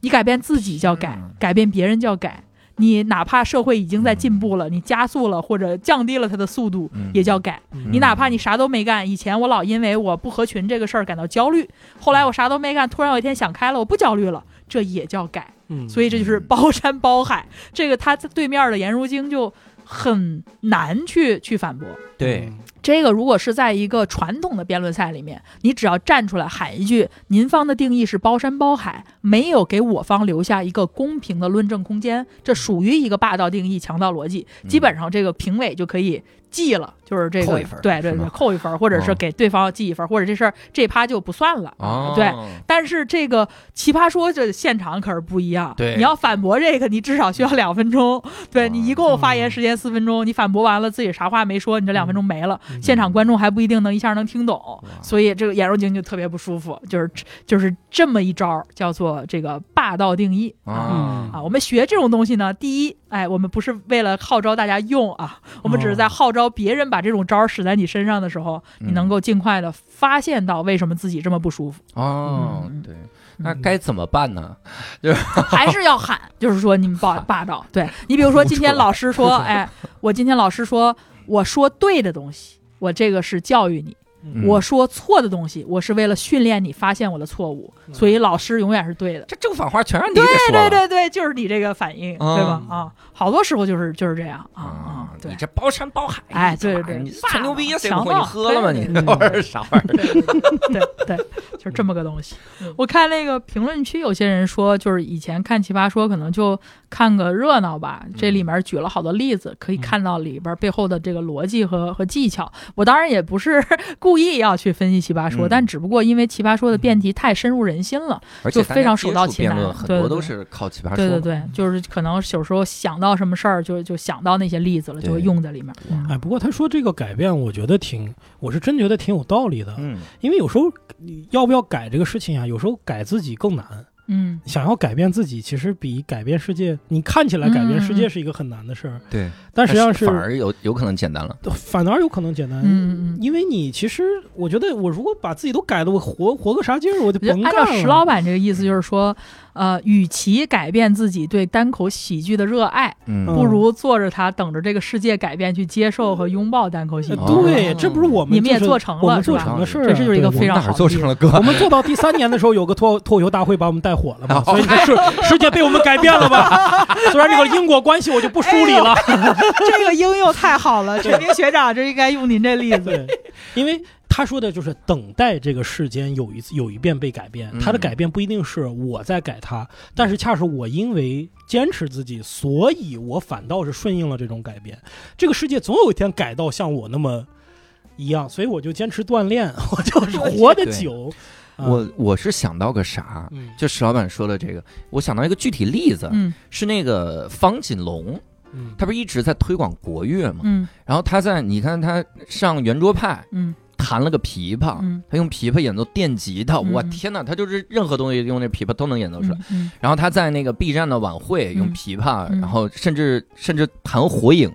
你改变自己叫改，改变别人叫改。你哪怕社会已经在进步了，你加速了或者降低了它的速度，嗯也叫改。嗯你哪怕你啥都没干，以前我老因为我不合群这个事儿感到焦虑，后来我啥都没干，突然有一天想开了，我不焦虑了，这也叫改。嗯所以这就是包山包海。这个他对面的颜如晶就很难去去反驳。对，这个如果是在一个传统的辩论赛里面，你只要站出来喊一句“您方的定义是包山包海”，没有给我方留下一个公平的论证空间，这属于一个霸道定义、强盗逻辑。嗯。基本上这个评委就可以记了，就是这个扣一分对对对，扣一分，或者是哦给对方记一分，或者这事儿这趴就不算了。哦，对，但是这个奇葩说这现场可是不一样，对。你要反驳这个，你至少需要两分钟，对哦你一共发言时间四分钟，你反驳完了自己啥话没说，你这两分钟没了，嗯现场观众还不一定能一下能听懂，所以这个颜如晶就特别不舒服，就是就是这么一招儿叫做这个霸道定义。啊。啊啊，我们学这种东西呢，第一，哎，我们不是为了号召大家用啊，我们只是在号召别人把这种招儿使在你身上的时候，你能够尽快的发现到为什么自己这么不舒服。哦嗯，对，那该怎么办呢？就？还是要喊，就是说你们霸霸道。对。你比如说 今天老师说，哎，我今天老师说我说对的东西，我这个是教育你。嗯我说错的东西，我是为了训练你发现我的错误，嗯所以老师永远是对的。这正反话全让你给对。对对对，就是你这个反应，嗯对吧？啊，好多时候就是就是这样啊对你。这包山包海，哎对对对你吹牛逼谁不会？强盗你喝了吗？你对对那玩意儿啥玩意儿？对对对，就是这么个东西。我看那个评论区有些人说，就是以前看《奇葩说》可能就看个热闹吧，这里面举了好多例子，可以看到里边背后的这个逻辑和和技巧。我当然也不是故 意要去分析《奇葩说》，嗯但只不过因为《奇葩说》的辩题太深入人心了，而且就非常手到擒来很对对对多都是靠奇葩说。对对对，就是可能有时候想到什么事儿，就就想到那些例子了，就会用在里面。嗯哎，不过他说这个改变，我觉得挺，我是真觉得挺有道理的。嗯，因为有时候你要不要改这个事情啊，有时候改自己更难。嗯想要改变自己，其实比改变世界，你看起来改变世界是一个很难的事儿，对，但实际上是反而有有可能简单了。反而有可能简单。嗯嗯。因为你其实，我觉得我如果把自己都改的，我活活个啥劲儿，我就甭干了按照甭干了。石老板这个意思，就是说，呃，与其改变自己对单口喜剧的热爱，不如坐着它，等着这个世界改变，去接受和拥抱单口喜呃剧。哦对，这不是我们你们也做成了我们做是吧成的事儿啊。这是就是一个非常哪儿做成了哥？我们做到第三年的时候，有个脱脱口秀大会把我们带火了嘛，所以你看世世界被我们改变了吧？虽然这个因果关系我就不梳理了，这个应用太好了，陈明学长，这应该用您这例子。因为他说的就是等待这个世间有一次有一遍被改变，嗯他的改变不一定是我在改他，但是恰是我因为坚持自己，所以我反倒是顺应了这种改变。这个世界总有一天改到像我那么一样，所以我就坚持锻炼，我就是活得久。啊我我是想到个啥？嗯就石老板说的这个，我想到一个具体例子，嗯是那个方锦龙，嗯他不是一直在推广国乐嘛？嗯然后他在你看他上圆桌派嗯弹了个琵琶，嗯。他用琵琶演奏电吉他，嗯。我天哪，他就是任何东西用那琵琶都能演奏出来。嗯然后他在那个 B 站的晚会用嗯。琵琶，嗯。然后甚至甚至弹火影，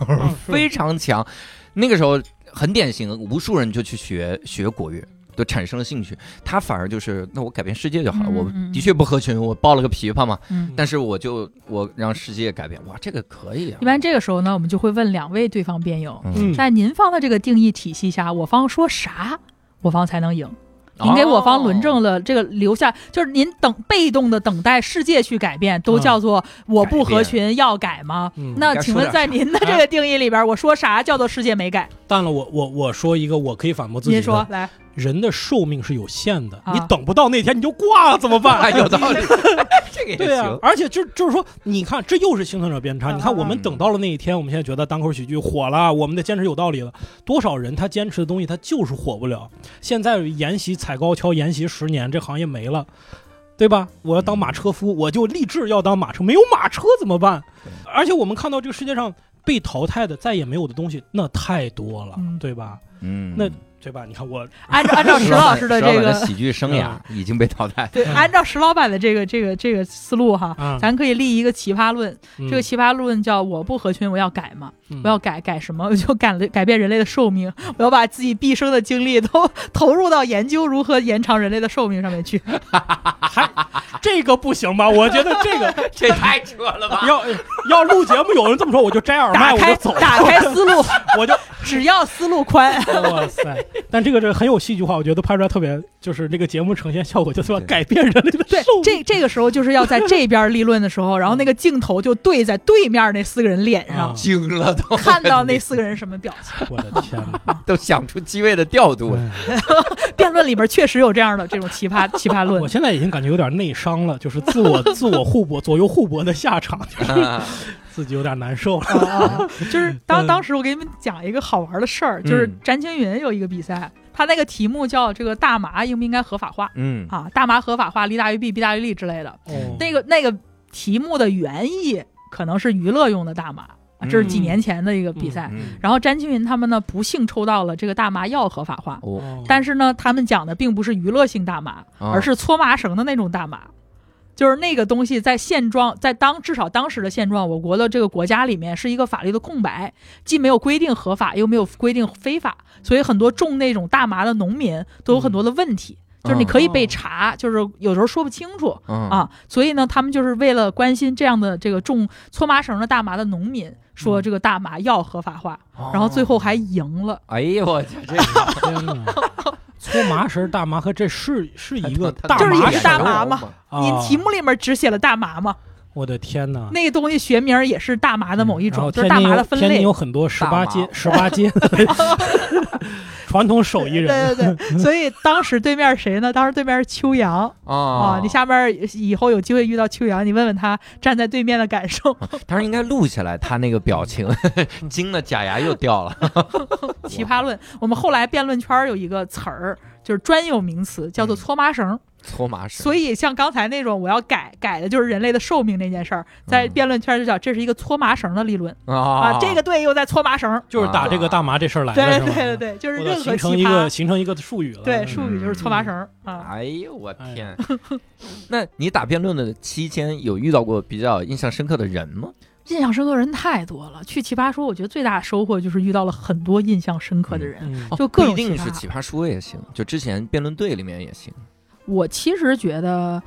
非常强。那个时候很典型，无数人就去学学国乐。都产生了兴趣，他反而就是，那我改变世界就好了。嗯嗯我嗯的确不合群，我抱了个琵琶嘛，嗯。但是我就我让世界改变，哇，这个可以啊！一般这个时候呢，我们就会问两位对方辩友，在您方的这个定义体系下，我方说啥，我方才能赢？您给我方论证了这个留下，就是您等被动的等待世界去改变，都嗯叫做我不合群要改吗？嗯那请问在您的这个定义里边，我说啥叫做世界没改？当然了我我我说一个我可以反驳自己的，您说来，人的寿命是有限的，啊你等不到那天你就挂了怎么办？哎，有道理，这个也对啊行，。而且就就是说，你看，这又是幸存者偏差。嗯你看，我们等到了那一天，我们现在觉得单口喜剧火了，我们的坚持有道理了。多少人他坚持的东西，他就是火不了。现在沿袭踩高跷，沿袭十年，这行业没了，对吧？我要当马车夫，我就立志要当马车，没有马车怎么办？而且我们看到这个世界上被淘汰的、再也没有的东西，那太多了，嗯对吧？嗯，那对吧？你看我，按照按照石老师的这个喜剧生涯已经被淘汰。对，按照石老板的这个这个这个思路哈，啊，咱可以立一个奇葩论。嗯这个奇葩论叫我不合群，我要改嘛。嗯我要改改什么？我就改了改变人类的寿命，我要把自己毕生的精力都 投入到研究如何延长人类的寿命上面去。还这个不行吧？我觉得这个这太扯了吧！要要录节目，有人这么说，我就摘耳麦，打开我就走，打开思路，我就只要思路宽。哇塞！但这个这很有戏剧化，我觉得拍出来特别，就是这个节目呈现效果就是要改变人类的对。这这个时候就是要在这边立论的时候，然后 那个镜头就对在对面那四个人脸上，啊惊了都，看到那四个人什么表情。我的天哪！都想出机位的调度。哎 辩论里边确实有这样的这种奇葩奇葩论我。现在已经感觉有点内伤了，就是自我自我互搏、左右互搏的下场，啊自己有点难受了。啊，就是当嗯当时我给你们讲一个好玩的事儿，就是嗯詹青云有一个比赛，他那个题目叫这个大麻应不应该合法化嗯啊？大麻合法化，利大于弊，弊大于利之类的。哦那个那个题目的原意可能是娱乐用的大麻，啊这是几年前的一个比赛。嗯然后詹青云他们呢不幸抽到了这个大麻要合法化，但是呢他们讲的并不是娱乐性大麻，啊而是搓麻绳的那种大麻。就是那个东西在现状，在当至少当时的现状，我国的这个国家里面是一个法律的空白，既没有规定合法，又没有规定非法，所以很多种那种大麻的农民都有很多的问题。就是你可以被哦查，就是有时候说不清楚。嗯啊，所以呢，他们就是为了关心这样的这个种搓麻绳的大麻的农民，说嗯这个大麻要合法化，哦然后最后还赢了。哎呦我去，这个！搓麻绳大麻和这是是一个他大就是也是麻绳儿。大麻吗啊你题目里面只写了大麻吗，我的天哪！那个东西学名也是大麻的某一种，嗯就是大麻的分类。天津有。很多十八街十八街的 传统手艺人，对对对，所以当时对面谁呢？当时对面是秋阳啊啊。你下边以后有机会遇到秋阳，你问问他站在对面的感受。当时应该录下来他那个表情，惊的假牙又掉了。奇葩论，我们后来辩论圈有一个词儿，就是专有名词，叫做嗯搓麻绳。搓麻绳，所以像刚才那种我要改改的就是人类的寿命那件事儿，在嗯辩论圈就叫这是一个搓麻绳的理论啊啊，这个队又在搓麻绳。就是打这个大麻这事儿来对？对对对，就是任何奇形成一个，形成一个术语了。对嗯术语就是搓麻绳啊。哎呦我哎天！那你打辩论的期间有遇到过比较印象深刻的人吗？印象深刻人太多了，去奇葩说，我觉得最大的收获就是遇到了很多印象深刻的人。就各不种奇葩一定是奇葩说也行，就之前辩论队里面也行。我其实觉得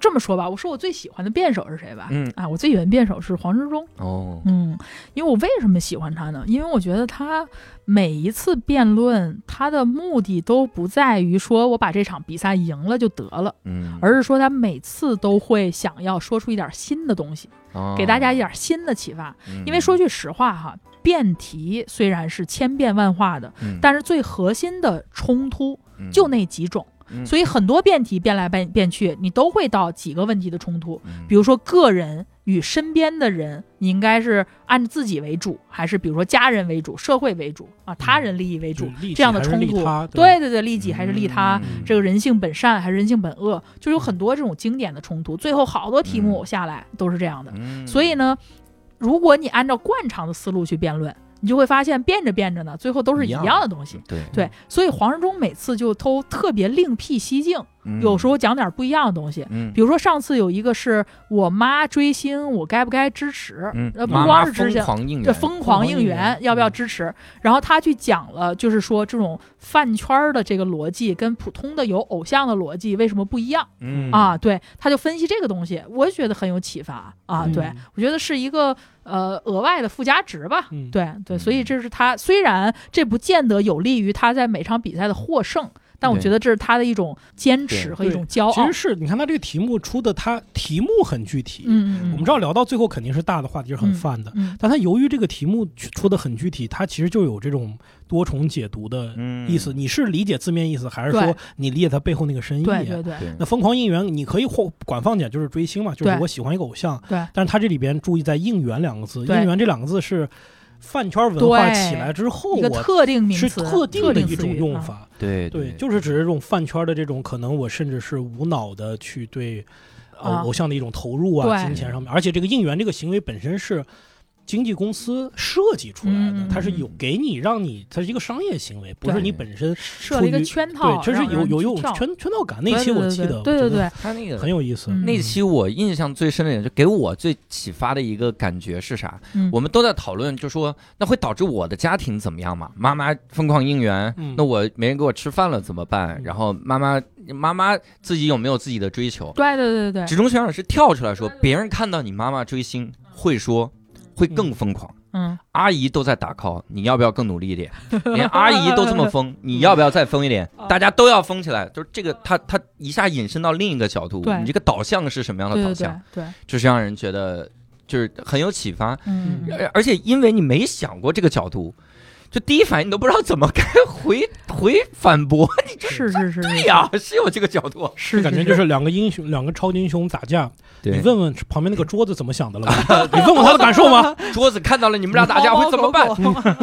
这么说吧，我说我最喜欢的辩手是谁吧？嗯啊，我最喜欢辩手是黄执中。哦，嗯，因为我为什么喜欢他呢？因为我觉得他每一次辩论，他的目的都不在于说我把这场比赛赢了就得了，嗯，而是说他每次都会想要说出一点新的东西，哦给大家一点新的启发。嗯因为说句实话哈，辩题虽然是千变万化的，嗯但是最核心的冲突就那几种。嗯所以很多辩题变来变变去，你都会到几个问题的冲突。嗯比如说个人与身边的人，你应该是按自己为主，还是比如说家人为主、社会为主啊，他人利益为主这样的冲突？对对对，利己还是利他？嗯这个人性本善还是人性本恶？就有很多这种经典的冲突。最后好多题目下来都是这样的。嗯所以呢，如果你按照惯常的思路去辩论，你就会发现变着变着呢，最后都是一一样样的东西。对对，所以黄仁忠每次就都特别另辟蹊径，嗯有时候讲点不一样的东西。嗯比如说上次有一个是我妈追星，我该不该支持？嗯呃，不光是支持，这狂应援，疯狂应援援要不要嗯支持？然后他去讲了，就是说这种饭圈儿的这个逻辑跟普通的有偶像的逻辑为什么不一样嗯啊？对，他就分析这个东西，我也觉得很有启发啊。嗯对我觉得是一个呃额外的附加值吧。嗯对对，所以这是他虽然这不见得有利于他在每场比赛的获胜，但我觉得这是他的一种坚持和一种骄傲其实。是你看他这个题目出的，他题目很具体。嗯嗯，我们知道聊到最后肯定是大的话题是很嗯泛的，嗯但他由于这个题目出的很具体，他其实就有这种多重解读的嗯意思。你是理解字面意思，还是说你理解他背后那个深意？对对对对那疯狂应援，你可以或管放点，就是追星嘛，就是我喜欢一个偶像。对但是他这里边注意在应援两个字，应援这两个字是饭圈文化起来之后，我一个特定名是，特定的一种用法。对对，就是指这种饭圈的这种可能，我甚至是无脑的去对呃啊偶像的一种投入啊，金钱上面，而且这个应援这个行为本身是。经纪公司设计出来的，嗯它是有给你让你，它是一个商业行为，不是你本身设了一个圈套，对，这是有有有圈圈套感。那期我记得，对对对他那个很有意思。嗯那期我印象最深的点，就给我最启发的一个感觉是啥？嗯我们都在讨论，就说那会导致我的家庭怎么样嘛？妈妈疯狂应援，嗯那我没人给我吃饭了怎么办？嗯然后妈妈妈妈自己有没有自己的追求？对对对对职中学长是跳出来说，别人看到你妈妈追星会说，会更疯狂。嗯，阿姨都在打 call，你要不要更努力一点？连阿姨都这么疯，你要不要再疯一点？大家都要疯起来，就是这个，他他一下引申到另一个角度，你这个导向是什么样的导向？对，就是让人觉得就是很有启发，嗯，而且因为你没想过这个角度，就第一反应你都不知道怎么该回 回反驳，你这是是是，对呀，是有这个角度，是感觉就是两个英雄，两个超级英雄打架，你，问问旁边那个桌子怎么想的了吗？你问问他的感受吗？桌子看到了你们俩打架会怎么办？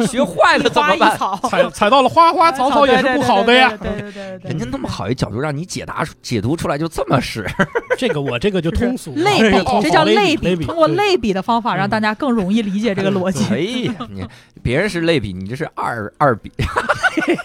学坏了怎么办？踩踩到了花花草草也是不好的呀。对对对人家那么好一角度让你解答解读出来就这么使，这个我这个就就是通俗，类比这叫类比，通过类比的方法让大家更容易理解这个逻辑。哎呀，你别人是类比，你这是二二比。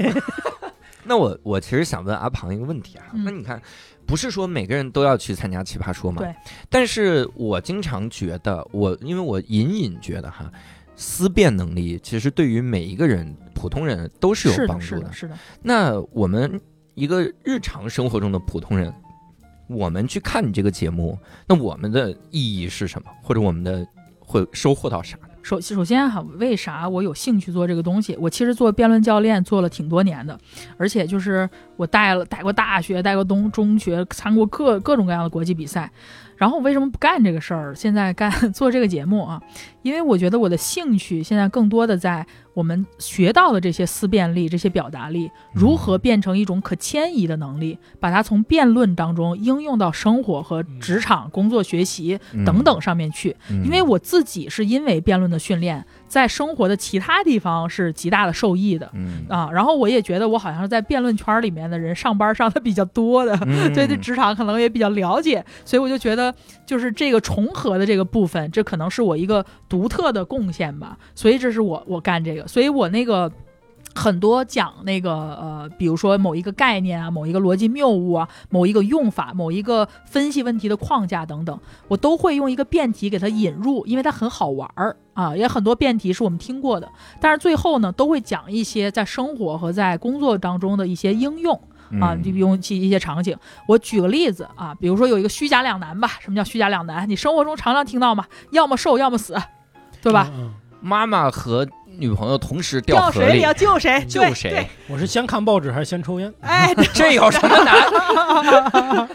那我我其实想问阿庞一个问题啊，嗯那你看，不是说每个人都要去参加奇葩说吗？对。但是我经常觉得，我因为我隐隐觉得哈，思辨能力其实对于每一个人普通人都是有帮助是的，是的，是的。那我们一个日常生活中的普通人，我们去看你这个节目，那我们的意义是什么？或者我们的会收获到啥呢？首首先哈，为啥我有兴趣做这个东西？我其实做辩论教练做了挺多年的，而且就是我带了带过大学，带过东中学，参过各各种各样的国际比赛。然后我为什么不干这个事儿？现在干做这个节目啊？因为我觉得我的兴趣现在更多的在我们学到的这些思辨力、这些表达力，如何变成一种可迁移的能力，把它从辩论当中应用到生活和职场、工作、学习等等上面去。嗯，因为我自己是因为辩论的训练，在生活的其他地方是极大的受益的嗯啊。然后我也觉得我好像是在辩论圈里面的人上班上的比较多的，嗯 对对职场可能也比较了解，所以我就觉得就是这个重合的这个部分，这可能是我一个独特的贡献吧。所以这是我我干这个，所以我那个。很多讲那个呃，比如说某一个概念啊，某一个逻辑谬误啊，某一个用法，某一个分析问题的框架等等，我都会用一个辩题给它引入，因为它很好玩儿啊，也很多辩题是我们听过的，但是最后呢，都会讲一些在生活和在工作当中的一些应用。啊，嗯就用其一些场景。我举个例子啊，比如说有一个虚假两难吧。什么叫虚假两难？你生活中常常听到嘛，要么瘦，要么死，对吧？嗯？嗯妈妈和女朋友同时掉河里掉水里，要救谁？救谁？我是先看报纸还是先抽烟？哎，这有什么难？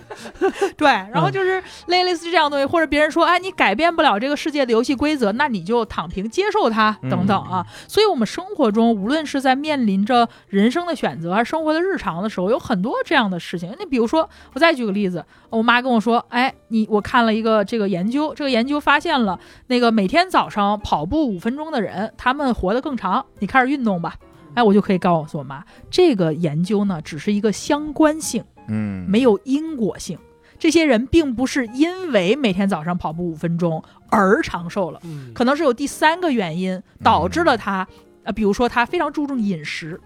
对，然后就是类类似这样的东西，或者别人说，哎，你改变不了这个世界的游戏规则，那你就躺平接受它，等等啊。所以，我们生活中无论是在面临着人生的选择，还是生活的日常的时候，有很多这样的事情。你比如说，我再举个例子，我妈跟我说，哎，你我看了一个这个研究，这个研究发现了，那个每天早上跑步五分钟的人，他们活得更长。你开始运动吧。哎，我就可以告诉我妈，这个研究呢，只是一个相关性。嗯，没有因果性。这些人并不是因为每天早上跑步五分钟而长寿了，嗯可能是有第三个原因导致了他，呃，比如说他非常注重饮食，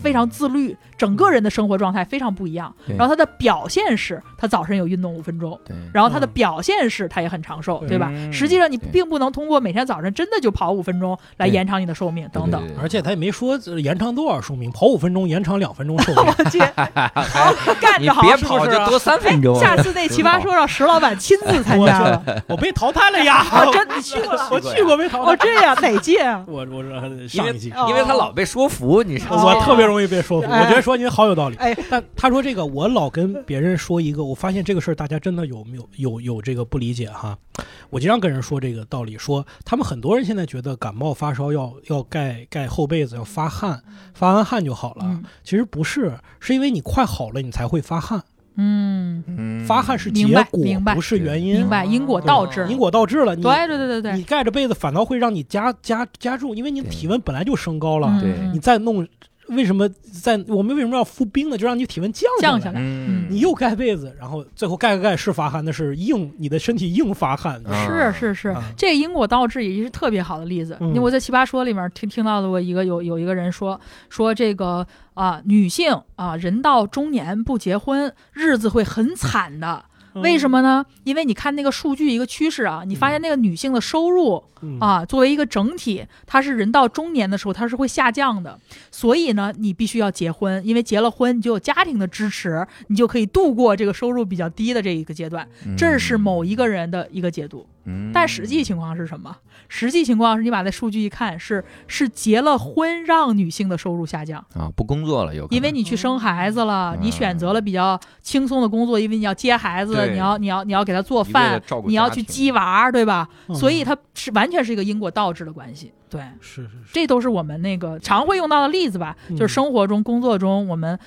非常自律，整个人的生活状态非常不一样。然后他的表现是他早晨有运动五分钟，然后他的嗯表现是他也很长寿，对对吧？嗯实际上你并不能通过每天早晨真的就跑五分钟来延长你的寿命等等。而且他也没说呃延长多少寿命，跑五分钟延长两分钟寿命。我去，好干你着好，别是不是啊跑就多三分钟。下次那奇葩说让石老板亲自参加了。我被淘汰了呀！我，真的 去过了？我去过被淘哦，汰。这样哪届啊？我我是因上一季为。因为他老被说服，你知道吗？我特别容易被说服，哎我觉得说您好有道理。哎，但他说这个，我老跟别人说一个，我发现这个事儿大家真的有没有有有这个不理解哈。我经常跟人说这个道理，说他们很多人现在觉得感冒发烧要要盖盖厚被子，要发汗，发完汗就好了。嗯其实不是，是因为你快好了，你才会发汗。嗯，嗯发汗是结果明白，不是原因。明白，因果倒置。因果倒置了，你对对对对你，盖着被子反倒会让你加加加重，因为你体温本来就升高了，嗯对嗯你再弄，为什么在我们为什么要敷冰呢？就让你体温降下来。降下来。嗯，你又盖被子，然后最后盖个盖是发汗，那是硬，你的身体硬发汗。啊是是是啊，这个因果倒置也是特别好的例子。嗯因为我在奇葩说里面听听到过一个有有一个人说说这个啊女性啊人到中年不结婚，日子会很惨的。为什么？呢？因为你看那个数据一个趋势啊，你发现那个女性的收入嗯，啊，作为一个整体，它是人到中年的时候，它是会下降的。所以呢，你必须要结婚，因为结了婚，你就有家庭的支持，你就可以度过这个收入比较低的这一个阶段。这是某一个人的一个解读，嗯，但实际情况是什么？实际情况是你把那数据一看，是是结了婚让女性的收入下降，啊不工作了，有因为你去生孩子了，你选择了比较轻松的工作，因为你要接孩子，你要你要你要给他做饭，你要去鸡娃，对吧？嗯。所以它是完全是一个因果倒置的关系。对，是是是，这都是我们那个常会用到的例子吧，嗯就是生活中、工作中，我们。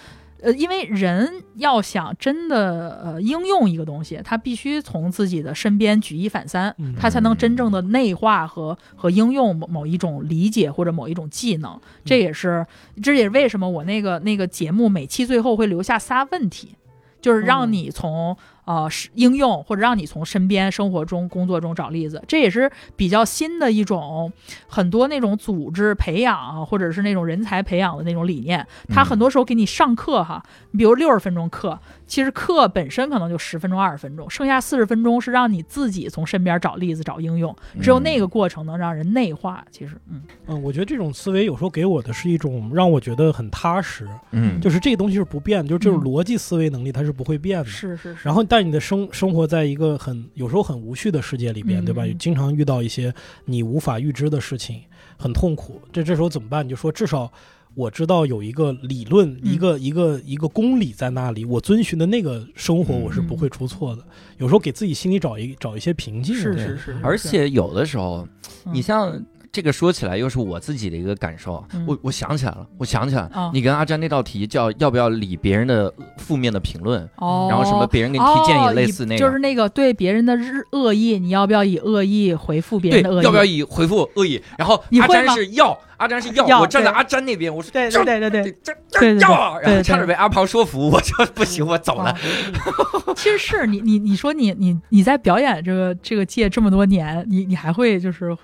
呃，因为人要想真的呃应用一个东西，他必须从自己的身边举一反三，嗯他才能真正的内化和和应用某某一种理解或者某一种技能。这也是这也是为什么我那个那个节目每期最后会留下仨问题，就是让你从呃是应用，或者让你从身边生活中、工作中找例子。这也是比较新的一种，很多那种组织培养或者是那种人才培养的那种理念。他嗯很多时候给你上课哈，你比如六十分钟课，其实课本身可能就十分钟、二十分钟，剩下四十分钟是让你自己从身边找例子、找应用。只有那个过程能让人内化。其实，嗯，嗯，我觉得这种思维有时候给我的是一种让我觉得很踏实，嗯，就是这个东西是不变的，就是这种嗯逻辑思维能力它是不会变的。是是是。然后，但你的生生活在一个很有时候很无序的世界里边，对吧？嗯经常遇到一些你无法预知的事情，很痛苦。这这时候怎么办？你就说至少我知道有一个理论，嗯一个一个一个公理在那里，我遵循的那个生活嗯我是不会出错的。有时候给自己心里找一找一些平静。是是是，而且有的时候，嗯你像这个说起来又是我自己的一个感受，嗯我我想起来了，我想起来了，哦你跟阿詹那道题叫要不要理别人的负面的评论，哦，然后什么别人给你提建议，类似那个，就是那个对别人的日恶意，你要不要以恶意回复别人的恶意？要不要以回复恶意？然后阿詹是要，阿詹是要，要我站在阿詹那边，我说对这对对对对，要啊，然后对对差点被阿庞说服，我说不行，我走了。哦其实是你你你说你你你在表演这个这个界这么多年，你你还会就是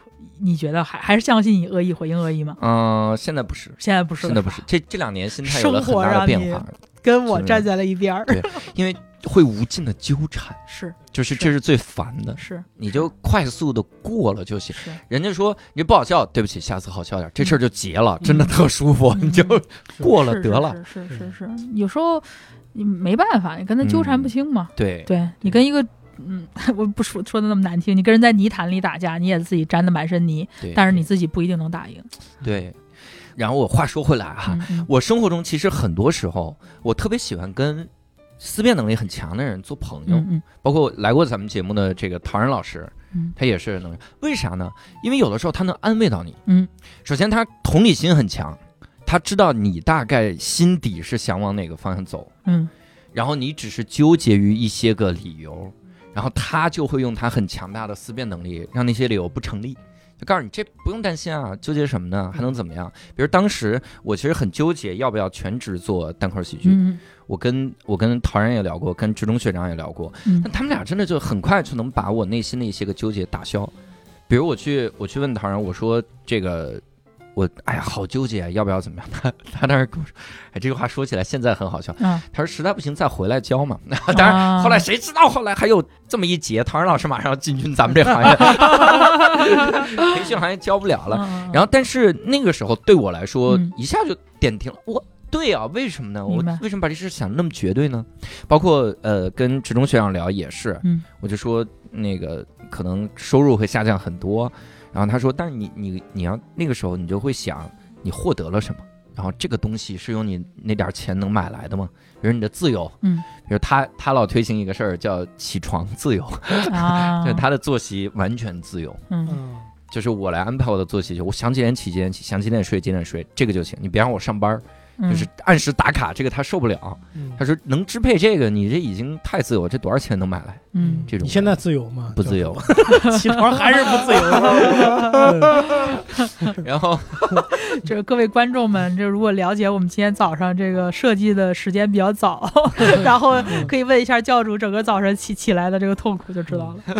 你觉得还还是相信你恶意回应恶意吗？嗯，现在不是，现在不是，现在不是，这这两年心态有了很大的变化，跟我站在了一边儿。对因为会无尽的纠缠，是。就是是。这是最烦的，是。你就快速的过了就行。人家说你不好笑，对不起，下次好笑点，这事儿就结了，嗯真的特舒服，你就过了得了。是是是是，有时候你没办法，你跟他纠缠不清嘛。对，对你跟一个。嗯，我不说说的那么难听，你跟人在泥潭里打架，你也自己沾的满身泥，但是你自己不一定能打赢。对。然后我话说回来哈，嗯嗯我生活中其实很多时候，我特别喜欢跟思辨能力很强的人做朋友，包括来过咱们节目的这个陶然老师，嗯他也是能。为啥呢？因为有的时候他能安慰到你。嗯首先，他同理心很强，他知道你大概心底是想往哪个方向走，嗯然后你只是纠结于一些个理由，然后他就会用他很强大的思辨能力，让那些理由不成立。就告诉你，这不用担心啊，纠结什么呢？还能怎么样？比如当时我其实很纠结，要不要全职做单口喜剧。嗯我跟我跟陶然也聊过，跟志中学长也聊过，嗯但他们俩真的就很快就能把我内心的一些个纠结打消。比如我去我去问陶然，我说这个我哎呀好纠结啊，要不要怎么样？他他当时跟我说，哎这个话说起来现在很好笑。嗯，他说实在不行再回来教嘛。当然后来谁知道后来还有这么一节，唐然老师马上要进军咱们这行业，培训行业教不了了。嗯然后但是那个时候对我来说嗯一下就点停了，我。对啊，为什么呢？我为什么把这事想得那么绝对呢？包括呃，跟职中学长聊也是，嗯我就说那个可能收入会下降很多，然后他说，但是你你你要那个时候你就会想你获得了什么，然后这个东西是用你那点钱能买来的吗？比如你的自由，嗯，比如他他老推行一个事儿叫起床自由，啊，就他的作息完全自由，嗯嗯，就是我来安排我的作息，就我想几点起几点起，想几点睡几点睡，这个就行，你别让我上班就是按时打卡，这个他受不了。嗯他说能支配这个，你这已经太自由，这多少钱能买来？嗯这种你现在自由吗？不自由。起床还是不自由。然后就是各位观众们，就如果了解我们今天早上这个设计的时间比较早，然后可以问一下教主整个早上起起来的这个痛苦就知道了。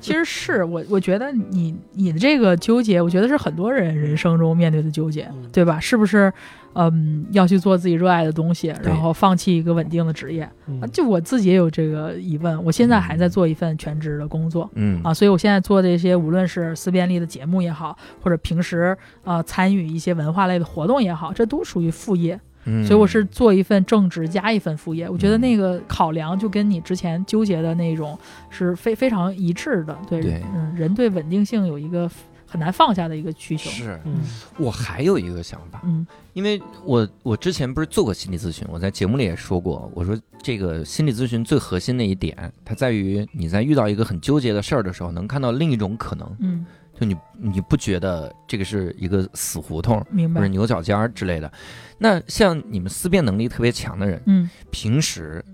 其实是我，我觉得你你的这个纠结，我觉得是很多人人生中面对的纠结，嗯对吧？是不是？嗯，要去做自己热爱的东西，然后放弃一个稳定的职业。嗯啊就我自己也有这个疑问，我现在还在做一份全职的工作。嗯啊，所以我现在做这些，无论是思辨力的节目也好，或者平时呃参与一些文化类的活动也好，这都属于副业。嗯所以我是做一份正职加一份副业，我觉得那个考量就跟你之前纠结的那种是非非常一致的。对，对嗯，人对稳定性有一个很难放下的一个需求。是嗯我还有一个想法，嗯因为我我之前不是做过心理咨询，我在节目里也说过，我说这个心理咨询最核心的一点，它在于你在遇到一个很纠结的事儿的时候，能看到另一种可能，嗯，就你你不觉得这个是一个死胡同明白。或者牛角尖儿之类的。那像你们思辨能力特别强的人，嗯，平时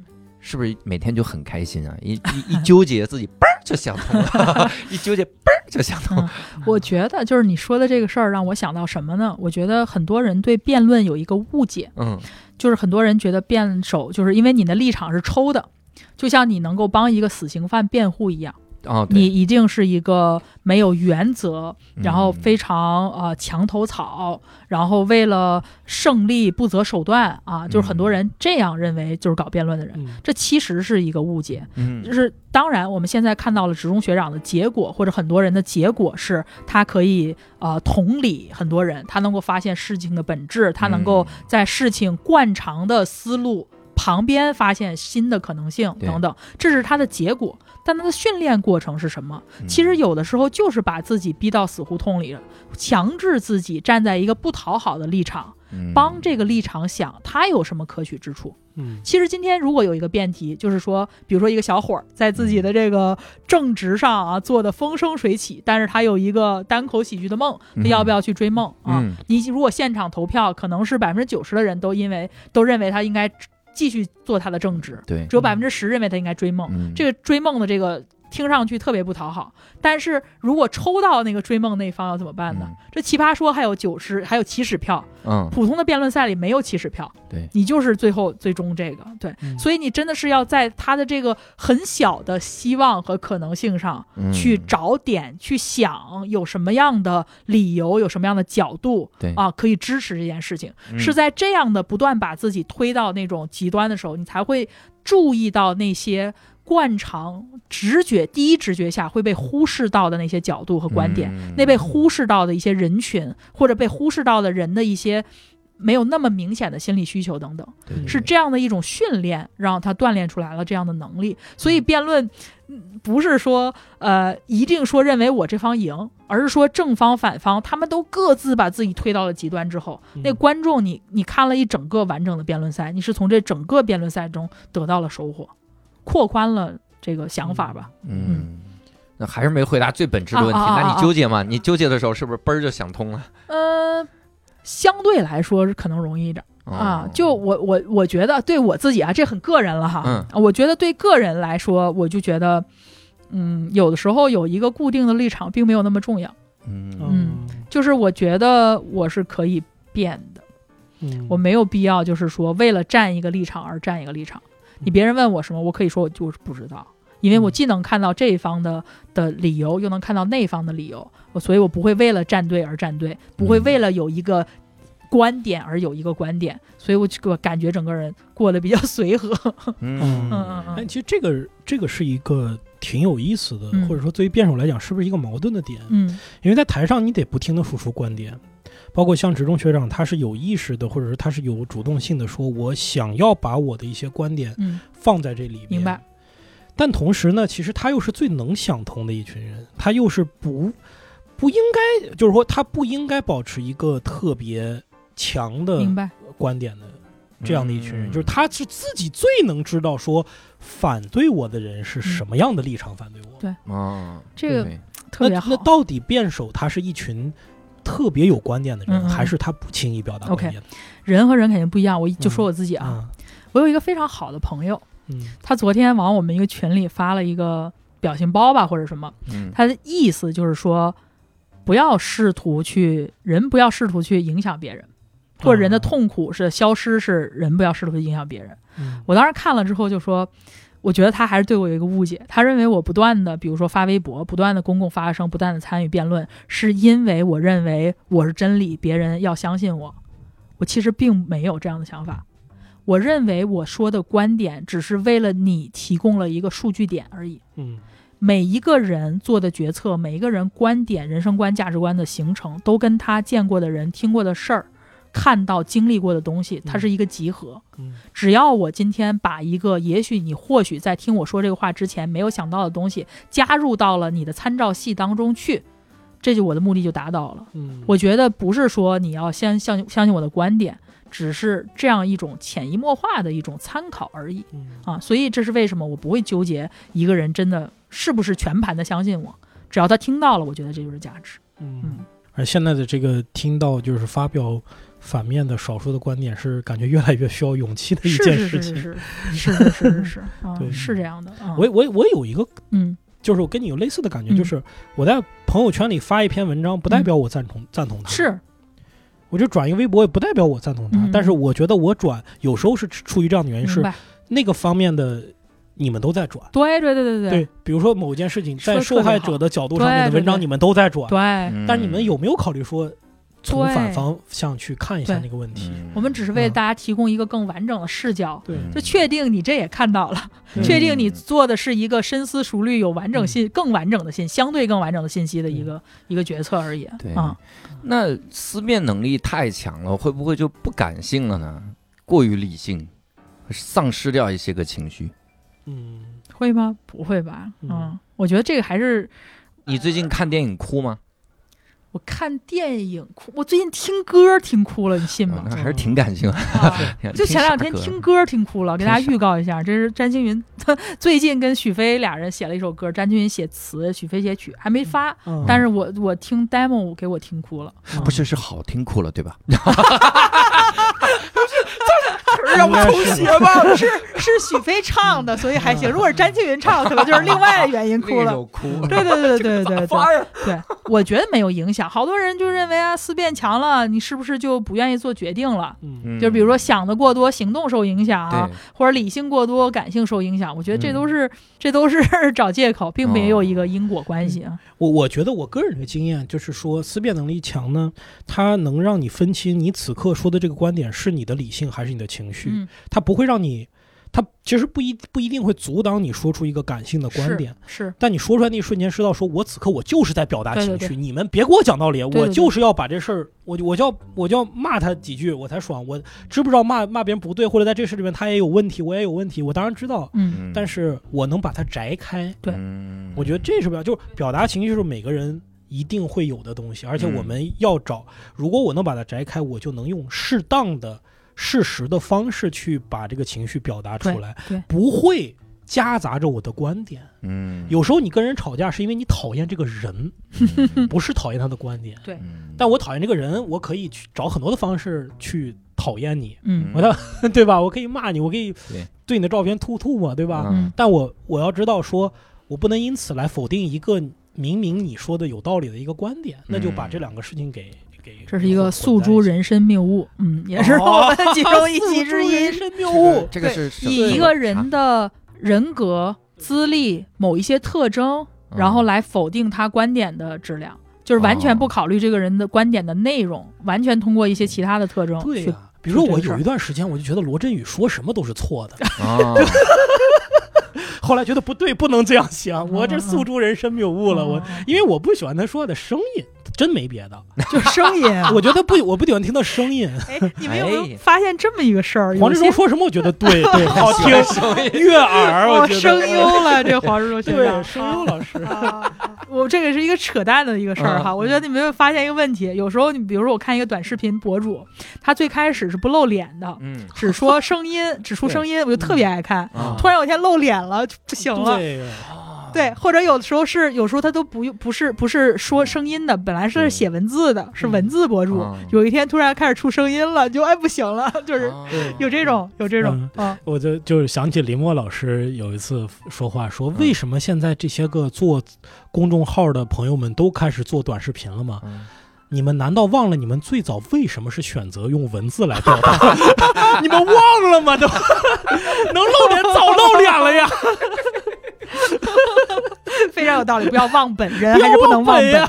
是不是每天就很开心啊？一一一纠结自己嘣儿就想通了，一纠结嘣儿就想通。我觉得就是你说的这个事儿让我想到什么呢？我觉得很多人对辩论有一个误解，嗯就是很多人觉得辩手就是因为你的立场是抽的，就像你能够帮一个死刑犯辩护一样，哦，你，一定是一个没有原则，然后嗯非常呃墙头草，然后为了胜利不择手段啊，就是很多人这样认为，就是搞辩论的人。嗯。这其实是一个误解，嗯。就是当然，我们现在看到了职中学长的结果，或者很多人的结果是，他可以呃同理很多人，他能够发现事情的本质，他能够嗯。在事情惯常的思路旁边发现新的可能性等等，这是他的结果。但他的训练过程是什么？嗯其实有的时候就是把自己逼到死胡同里，强制自己站在一个不讨好的立场，嗯帮这个立场想他有什么可取之处。嗯其实今天如果有一个辩题，就是说，比如说一个小伙儿在自己的这个正职上啊做的风生水起，但是他有一个单口喜剧的梦，他嗯要不要去追梦啊？嗯你如果现场投票，可能是百分之九十的人都因为都认为他应该继续做他的正职，对只有百分之十认为他应该追梦。嗯这个追梦的这个听上去特别不讨好，但是如果抽到那个追梦那一方要怎么办呢？嗯。这奇葩说还有九十，还有起始票，嗯。普通的辩论赛里没有起始票，对。你就是最后最终这个对，嗯。所以你真的是要在他的这个很小的希望和可能性上嗯。去找点，去想有什么样的理由，有什么样的角度对。啊可以支持这件事情。嗯。是在这样的不断把自己推到那种极端的时候，你才会注意到那些惯常直觉、第一直觉下会被忽视到的那些角度和观点，嗯。那被忽视到的一些人群，或者被忽视到的人的一些没有那么明显的心理需求等等，对对对是这样的一种训练，让他锻炼出来了这样的能力。所以辩论嗯不是说呃一定说认为我这方赢，而是说正方反方他们都各自把自己推到了极端之后，嗯。那观众你你看了一整个完整的辩论赛，你是从这整个辩论赛中得到了收获，扩宽了这个想法吧。嗯。那还是没回答最本质的问题，啊啊啊啊那你纠结吗？你纠结的时候是不是嘣儿就想通了呃，相对来说是可能容易一点。啊，哦就我我我觉得对我自己啊，这很个人了哈。我觉得对个人来说，我就觉得，嗯，有的时候有一个固定的立场并没有那么重要。嗯嗯就是我觉得我是可以变的，嗯我没有必要就是说为了站一个立场而站一个立场。你别人问我什么，我可以说我就是不知道，因为我嗯。既能看到这一方的的理由，又能看到那方的理由，我所以我不会为了站队而站队，不会嗯。为了有一个观点而有一个观点，所以我就我感觉整个人过得比较 随和。嗯嗯。嗯其实这个这个是一个挺有意思的，嗯。或者说对于辩手来讲，是不是一个矛盾的点？嗯。因为在台上你得不停的输出观点，包括像职中学长，他是有意识的，或者是他是有主动性的，说我想要把我的一些观点嗯，放在这里面。明白。但同时呢，其实他又是最能想通的一群人，他又是不不应该，就是说他不应该保持一个特别强的明白。观点的这样的一群人，嗯就是他是自己最能知道说反对我的人是什么样的立场反对我。对啊，这个特别好。那那到底辩手他是一群特别有观念的人，嗯嗯还是他不轻易表达 OK？人和人肯定不一样，我就说我自己啊，啊，我有一个非常好的朋友，嗯。他昨天往我们一个群里发了一个表情包吧，或者什么，嗯。他的意思就是说，不要试图去人不要试图去影响别人，或者人的痛苦是消失，是人不要试图去影响别人。嗯。我当时看了之后就说，我觉得他还是对我有一个误解，他认为我不断的，比如说发微博，不断的公共发声，不断的参与辩论，是因为我认为我是真理，别人要相信我。我其实并没有这样的想法。我认为我说的观点只是为了你提供了一个数据点而已。嗯每一个人做的决策，每一个人观点、人生观、价值观的形成，都跟他见过的人、听过的事儿、看到、经历过的东西，它是一个集合。嗯只要我今天把一个也许你或许在听我说这个话之前没有想到的东西加入到了你的参照系当中去，这就我的目的就达到了。嗯，我觉得不是说你要先相相信我的观点，只是这样一种潜移默化的一种参考而已嗯啊。所以这是为什么我不会纠结一个人真的是不是全盘的相信我，只要他听到了，我觉得这就是价值。嗯嗯，而现在的这个听到就是发表反面的少数的观点是感觉越来越需要勇气的一件事情，是是是是是是，是这样的。我我我有一个嗯，就是我跟你有类似的感觉，就是我在朋友圈里发一篇文章，不代表我赞同赞同他。是，我就转一个微博，也不代表我赞同他。但是我觉得我转有时候是出于这样的原因，是那个方面的你们都在转，对对对对对。对，比如说某件事情在受害者的角度上面的文章，你们都在转，对。但是你们有没有考虑说？从反方向去看一下对那个问题？嗯我们只是为嗯大家提供一个更完整的视角。就确定你这也看到了，嗯确定你做的是一个深思熟虑、有完整信、更完整的信、相对更完整的信息的一个、一个决策而已。对啊，那思辨能力太强了，会不会就不感性了呢？过于理性，丧失掉一些个情绪。嗯，会吗？不会吧？嗯嗯，我觉得这个还是你最近看电影哭吗？我看电影哭，我最近听歌听哭了，你信吗？哦那还是挺感性。啊 就前两天听歌听哭了，给大家预告一下，这是詹青云他 最近跟许飞俩人写了一首歌，詹青云写词，许飞写曲，还没发，嗯但是我我听 demo 给我听哭了，嗯不是是好听哭了对吧？让我重写吧。是 是许飞唱的，所以还行。如果是詹青云唱，可能就是另外的原因 哭了。哭。对对对对对对对？对，我觉得没有影响。好多人就认为啊，思辨强了，你是不是就不愿意做决定了？嗯就比如说想的过多，行动受影响，啊，或者理性过多，感性受影响。我觉得这嗯都是、这都是找借口，并没有一个因果关系啊。我我觉得我个人的经验就是说，思辨能力强呢，它能让你分清你此刻说的这个观点是你的理性还是你的情绪，嗯，它不会让你，它其实不一不一定会阻挡你说出一个感性的观点。是。但你说出来那一瞬间，知道说我此刻我就是在表达情绪，对对你们别给我讲道理，对对我就是要把这事儿，我就我就要我就要骂他几句，我才爽。我知不知道骂骂别人不对，或者在这事里面他也有问题，我也有问题，我当然知道，嗯但是我能把它摘开，对。嗯。我觉得这是表就是表达情绪是每个人一定会有的东西，而且嗯。我们要找，如果我能把它摘开，我就能用适当的、适时的方式去把这个情绪表达出来，对不会夹杂着我的观点。嗯有时候你跟人吵架是因为你讨厌这个人，嗯不是讨厌他的观点。但我讨厌这个人，我可以去找很多的方式去讨厌你，嗯我的 对吧？我可以骂你，我可以对对你的照片吐吐嘛，对吧？嗯但我我要知道说，我不能因此来否定一个明明你说的有道理的一个观点，那就把这两个事情给给这是一个诉诸人身谬误，嗯，也是哦我们其中一 期之一人。身谬误。这个是以一个人的人格、资历、某一些特征，嗯然后来否定他观点的质量，就是完全不考虑这个人的观点的内容，完全通过一些其他的特征对呀、比如说我有一段时间，我就觉得罗振宇说什么都是错的，啊，后来觉得不对，不能这样想，我这诉诸人身谬误了。我嗯因为我不喜欢他说的声音，真没别的，就声音啊。我觉得不，我不喜欢听到声音。哎，你们有没哎。有发现这么一个事儿？黄志忠说什么，我觉得对对，好听，悦耳，我声优了，这黄志忠学对长，声优老师，啊，我这个是一个扯淡的一个事儿哈。嗯。我觉得你没有发现一个问题，有时候你比如说我看一个短视频博主，他最开始是不露脸的，嗯。只说声音，只出声音，我就特别爱看。啊。突然有一天露脸了，就不行了。对，或者有的时候是，有时候他都不用，不是不是说声音的，本来是写文字的，是文字博主嗯，有一天突然开始出声音了，就哎不行了，就是啊。有这种有这种啊，我就就是想起林墨老师有一次说话说，为什么现在这些个做公众号的朋友们都开始做短视频了吗？嗯。你们难道忘了你们最早为什么是选择用文字来表达？你们忘了吗？都？能露脸早露脸了呀！非常有道理，不要忘本，人不还是不能忘本！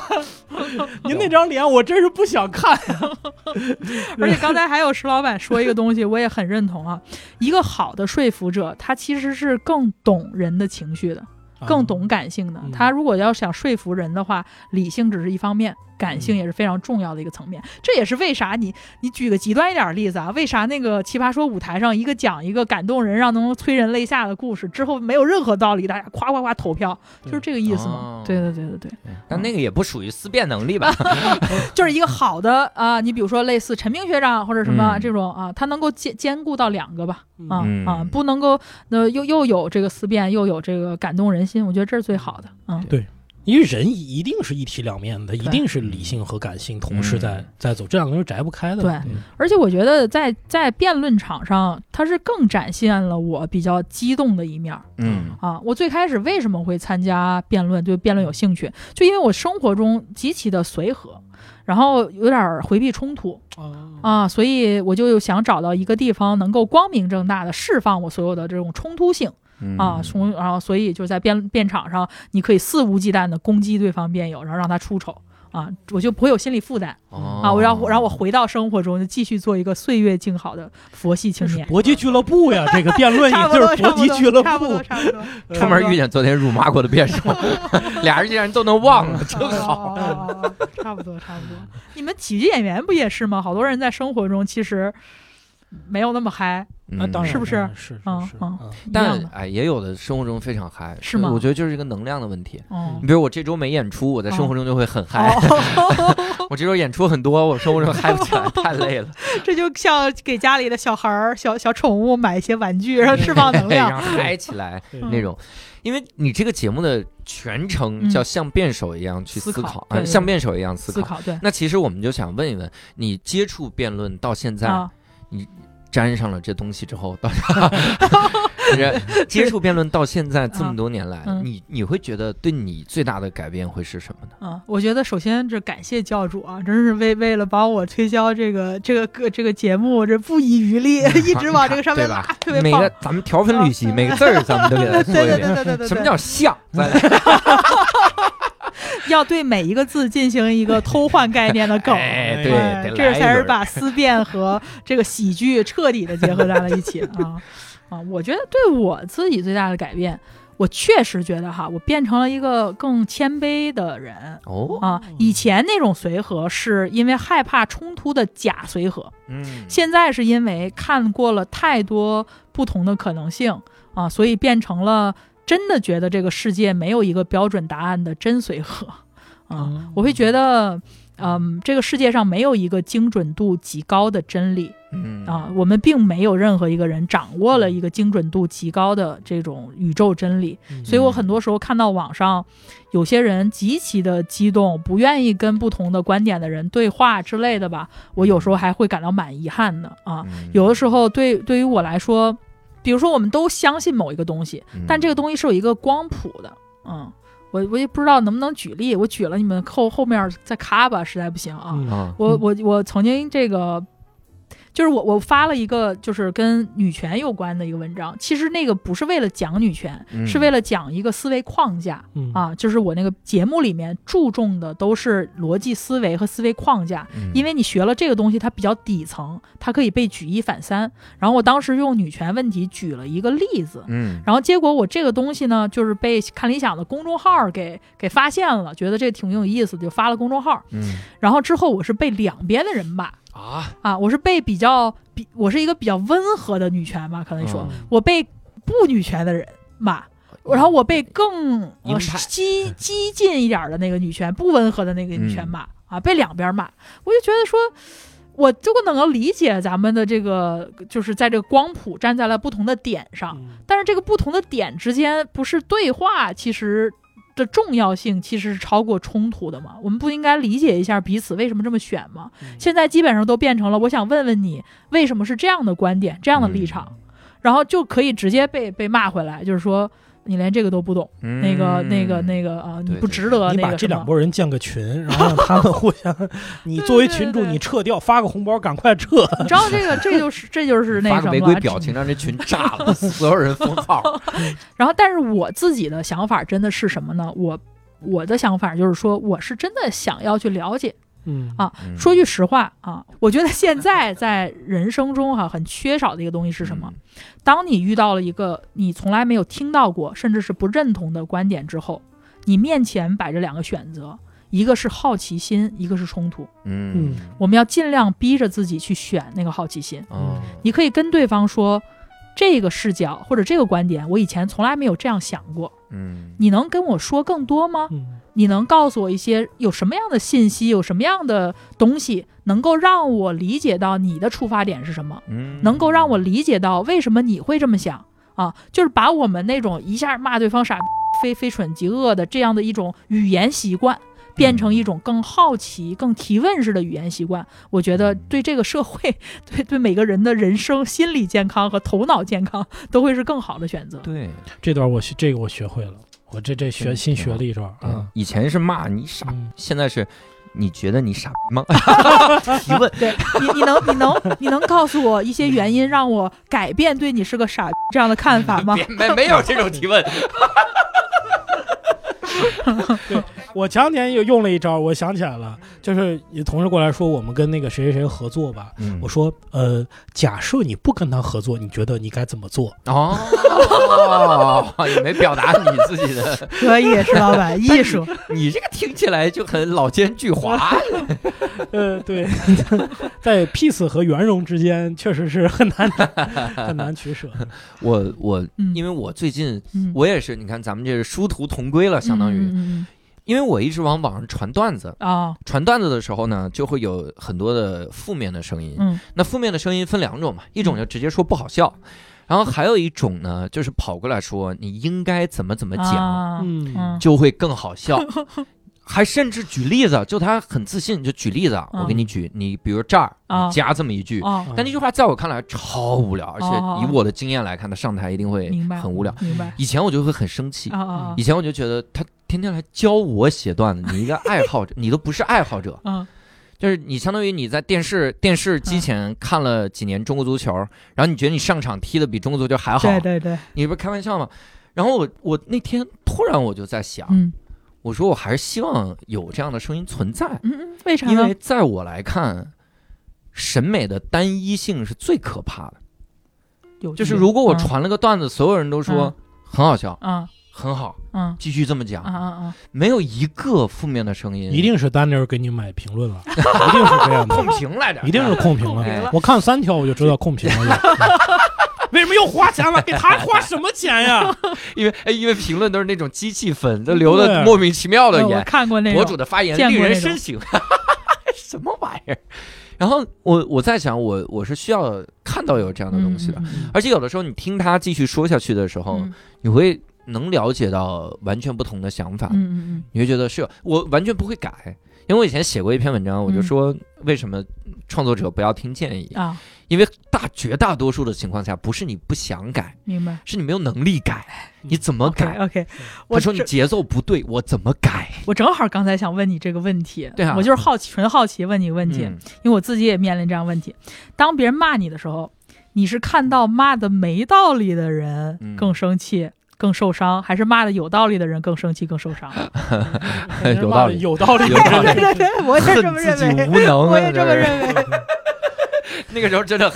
您那张脸我真是不想看呀。而且刚才还有石老板说一个东西，我也很认同啊。一个好的说服者，他其实是更懂人的情绪的，更懂感性的。他如果要想说服人的话，理性只是一方面，感性也是非常重要的一个层面。这也是为啥你你举个极端一点的例子啊，为啥那个奇葩说舞台上一个讲一个感动人、让能催人泪下的故事之后没有任何道理，大家夸夸夸投票，就是这个意思嘛哦。对对对对对。但那个也不属于思辨能力吧？就是一个好的啊、你比如说类似陈明学长或者什么嗯这种啊，他能够兼兼顾到两个吧，啊嗯啊，不能够那又又有这个思辨，又有这个感动人心，我觉得这是最好的，嗯，因为人一定是一体两面的，一定是理性和感性同时在嗯在走，这两个是摘不开的。对嗯而且我觉得在在辩论场上，他是更展现了我比较激动的一面儿嗯啊。我最开始为什么会参加辩论，对辩论有兴趣，就因为我生活中极其的随和，然后有点儿回避冲突，啊啊，所以我就想找到一个地方能够光明正大的释放我所有的这种冲突性嗯啊，从然后所以就在辩辩场上，你可以肆无忌惮的攻击对方辩友，然后让他出丑啊，我就不会有心理负担哦啊，我让然后我回到生活中，就继续做一个岁月静好的佛系青年。搏击俱乐部呀，这个辩论也就是搏击俱乐差不多，部。差不多。出门遇见昨天辱骂过的辩手，俩人竟然都能忘了，真好。哦哦哦哦差不多，差不多。你们喜剧演员不也是吗？好多人在生活中其实没有那么嗨，嗯当然。是不是？是是是。嗯。嗯。但哎，也有的生活中非常嗨，是吗？我觉得就是一个能量的问题。哦。你比如我这周没演出，我在生活中就会很嗨；哦，我这周演出很多，我生活中嗨不起来，太累了，这就像给家里的小孩儿、小小宠物买一些玩具，然后释放能量。然 后嗨起来那种。因为你这个节目的全程嗯。叫像辩手一样去思思考，啊，像辩手一样思考。思考对。那其实我们就想问一问，你接触辩论到现在，啊，沾上了这东西之后，到 这接触辩论到现在这么多年来，嗯你你会觉得对你最大的改变会是什么呢？啊，我觉得首先这感谢教主啊，真是为为了帮我推销这个这个个这个节目，这不遗余力，一直往这个上面拉对吧，特别棒每个。咱们条分缕析，每个字儿咱们都给他对说一遍。对对对对对，什么对叫像？咱要对每一个字进行一个偷换概念的梗？哎，哎对，哎这才是把思辨和这个喜剧彻底的结合在了一起啊啊！我觉得对我自己最大的改变，我确实觉得哈，我变成了一个更谦卑的人哦，啊。以前那种随和是因为害怕冲突的假随和，嗯，现在是因为看过了太多不同的可能性啊，所以变成了真的觉得这个世界没有一个标准答案的真随和 啊。嗯我会觉得，嗯，这个世界上没有一个精准度极高的真理嗯啊，我们并没有任何一个人掌握了一个精准度极高的这种宇宙真理。嗯所以我很多时候看到网上有些人极其的激动，不愿意跟不同的观点的人对话之类的吧，我有时候还会感到蛮遗憾的啊。嗯有的时候对对于我来说，比如说我们都相信某一个东西，嗯。但这个东西是有一个光谱的，嗯，我我也不知道能不能举例，我举了你们后后面再咔吧，实在不行啊。嗯。啊，我我我曾经这个，就是我我发了一个就是跟女权有关的一个文章，其实那个不是为了讲女权，嗯是为了讲一个思维框架。嗯啊，就是我那个节目里面注重的都是逻辑思维和思维框架，嗯因为你学了这个东西，它比较底层，它可以被举一反三。然后我当时用女权问题举了一个例子，嗯然后结果我这个东西呢，就是被看理想的公众号给给发现了，觉得这挺有意思的，就发了公众号。嗯然后之后我是被两边的人骂啊，啊，我是被比较比我是一个比较温和的女权吧，可能说、嗯。我被不女权的人骂。然后我被更呃鹰派激激进一点的那个女权，不温和的那个女权嗯。骂、啊，被两边骂，我就觉得说，我就不能够理解咱们的这个，就是在这个光谱站在了不同的点上，嗯。但是这个不同的点之间不是对话，其实的重要性其实是超过冲突的嘛？我们不应该理解一下彼此为什么这么选吗？嗯现在基本上都变成了，我想问问你，为什么是这样的观点、这样的立场，然后就可以直接被被骂回来，就是说你连这个都不懂，嗯那个那个那个啊，你不值得你把这那个什么。两拨人建个群，然后让他们互相，你作为群主，你撤掉，发个红包，赶快撤。你知道这个，这就是这就是那发什么发个违规表情，让这群炸了，所有人封号。然后，但是我自己的想法真的是什么呢？我我的想法就是说，我是真的想要去了解。嗯啊嗯说句实话啊，我觉得现在在人生中哈、很缺少的一个东西是什么？？当你遇到了一个你从来没有听到过，甚至是不认同的观点之后，你面前摆着两个选择，一个是好奇心，一个是冲突。嗯我们要尽量逼着自己去选那个好奇心。嗯你可以跟对方说，这个视角或者这个观点，我以前从来没有这样想过。嗯你能跟我说更多吗？嗯你能告诉我一些有什么样的信息，有什么样的东西，能够让我理解到你的出发点是什么，嗯能够让我理解到为什么你会这么想啊？就是把我们那种一下骂对方傻、非非蠢即恶的这样的一种语言习惯。变成一种更好奇、更提问式的语言习惯，我觉得对这个社会、对对每个人的人生、心理健康和头脑健康都会是更好的选择。对，这段我学这个我学会了，我这这学嗯新学了一招嗯啊。以前是骂你傻，嗯现在是你觉得你傻逼吗？提问，对你，你能你能你能告诉我一些原因，让我改变对你是个傻这样的看法吗？别没没有这种提问，我前两天又用了一招，我想起来了，就是有同事过来说我们跟那个谁谁谁合作吧，嗯我说呃，假设你不跟他合作，你觉得你该怎么做？哦，也没表达你自己的，可以，石老板，艺术，你这个听起来就很老奸巨猾。呃，对，在 peace 和圆融之间，确实是很难很难取舍。我我嗯因为我最近嗯，我也是，你看咱们这是殊途同归了，相当于，嗯因为我一直往网上传段子，嗯啊，传段子的时候呢，就会有很多的负面的声音。嗯。那负面的声音分两种嘛，一种就直接说不好笑，然后还有一种呢，就是跑过来说你应该怎么怎么讲，就会更好笑。还甚至举例子，就他很自信，就举例子啊，嗯。我给你举，你比如这儿，加这么一句，啊，但那句话在我看来超无聊，而且哦以我的经验来看，他上台一定会很无聊。明白。以前我就会很生气以前我就觉得他天天来教我写段子，你一个爱好者，你都不是爱好者，嗯。就是你相当于你在电视电视机前看了几年中国足球，然后你觉得你上场踢的比中国足球还好，对对对，你不是开玩笑吗？然后我我那天突然我就在想，嗯。我说我还是希望有这样的声音存在，嗯嗯，为啥呢？因为？在我来看，审美的单一性是最可怕的。有就是如果我嗯。传了个段子，所有人都说很好笑，嗯很好，嗯。继续这么讲。啊，啊啊，没有一个负面的声音，一定是丹尼尔给你买评论了，一定是这样的，控评来着，一定是控评了。我看三条我就知道控评了。为什么又花钱了？给他花什么钱呀？因为哎，因为评论都是那种机器粉，都留的莫名其妙的嗯我言，看过那，博主的发言令人深省，什么玩意儿？然后我我在想，我我是需要看到有这样的东西的，嗯嗯。而且有的时候你听他继续说下去的时候，嗯。你会能了解到完全不同的想法，嗯嗯你会觉得是我完全不会改。因为我以前写过一篇文章，我就嗯说为什么创作者不要听建议，嗯啊，因为大绝大多数的情况下，不是你不想改，明白。是你没有能力改，你怎么改？OK，他我正说你节奏不对，我怎么改？我正好刚才想问你这个问题，对啊我就是好奇，纯好奇问你个问题，嗯因为我自己也面临这样问题。当别人骂你的时候，你是看到骂的没道理的人嗯更生气、更受伤，还是骂的有道理的人更生气、更受伤？有道理。有道理，有道理。对对对，我也这么认恨自己为，无能啊，我也这么认为。那个时候真的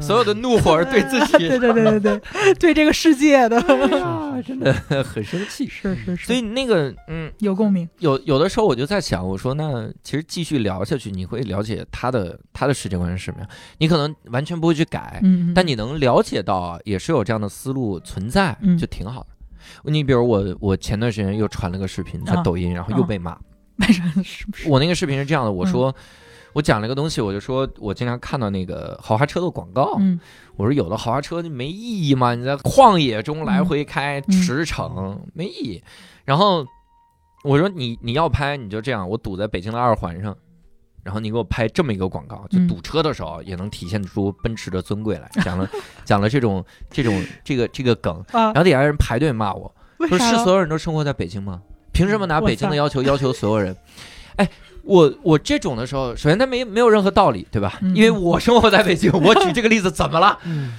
所有的怒火是对自己 对对对对对，对这个世界的，啊，真的 很生气。是是是，所以那个嗯，有共鸣。有有的时候我就在想，我说那其实继续聊下去，你会了解他的他的世界观是什么样。你可能完全不会去改，但你能了解到啊，也是有这样的思路存在，嗯就挺好的。你比如我，我前段时间又传了个视频在啊抖音，然后又被骂。为啥是不是？我那个视频是这样的，我嗯说、我讲了一个东西，我就说我经常看到那个豪华车的广告，嗯我说有的豪华车就没意义嘛，你在旷野中来回开嗯驰骋、没意义。然后我说你你要拍你就这样，我堵在北京的二环上。然后你给我拍这么一个广告，就嗯堵车的时候也能体现出奔驰的尊贵来，讲了讲了这种这种这个这个梗，啊然，后底下人排队骂我，为啥呢说是所有人都生活在北京吗？凭什么拿北京的要求要求所有人？哎，我我这种的时候，首先他没没有任何道理，对吧？嗯因为我生活在北京，我举这个例子怎么了？嗯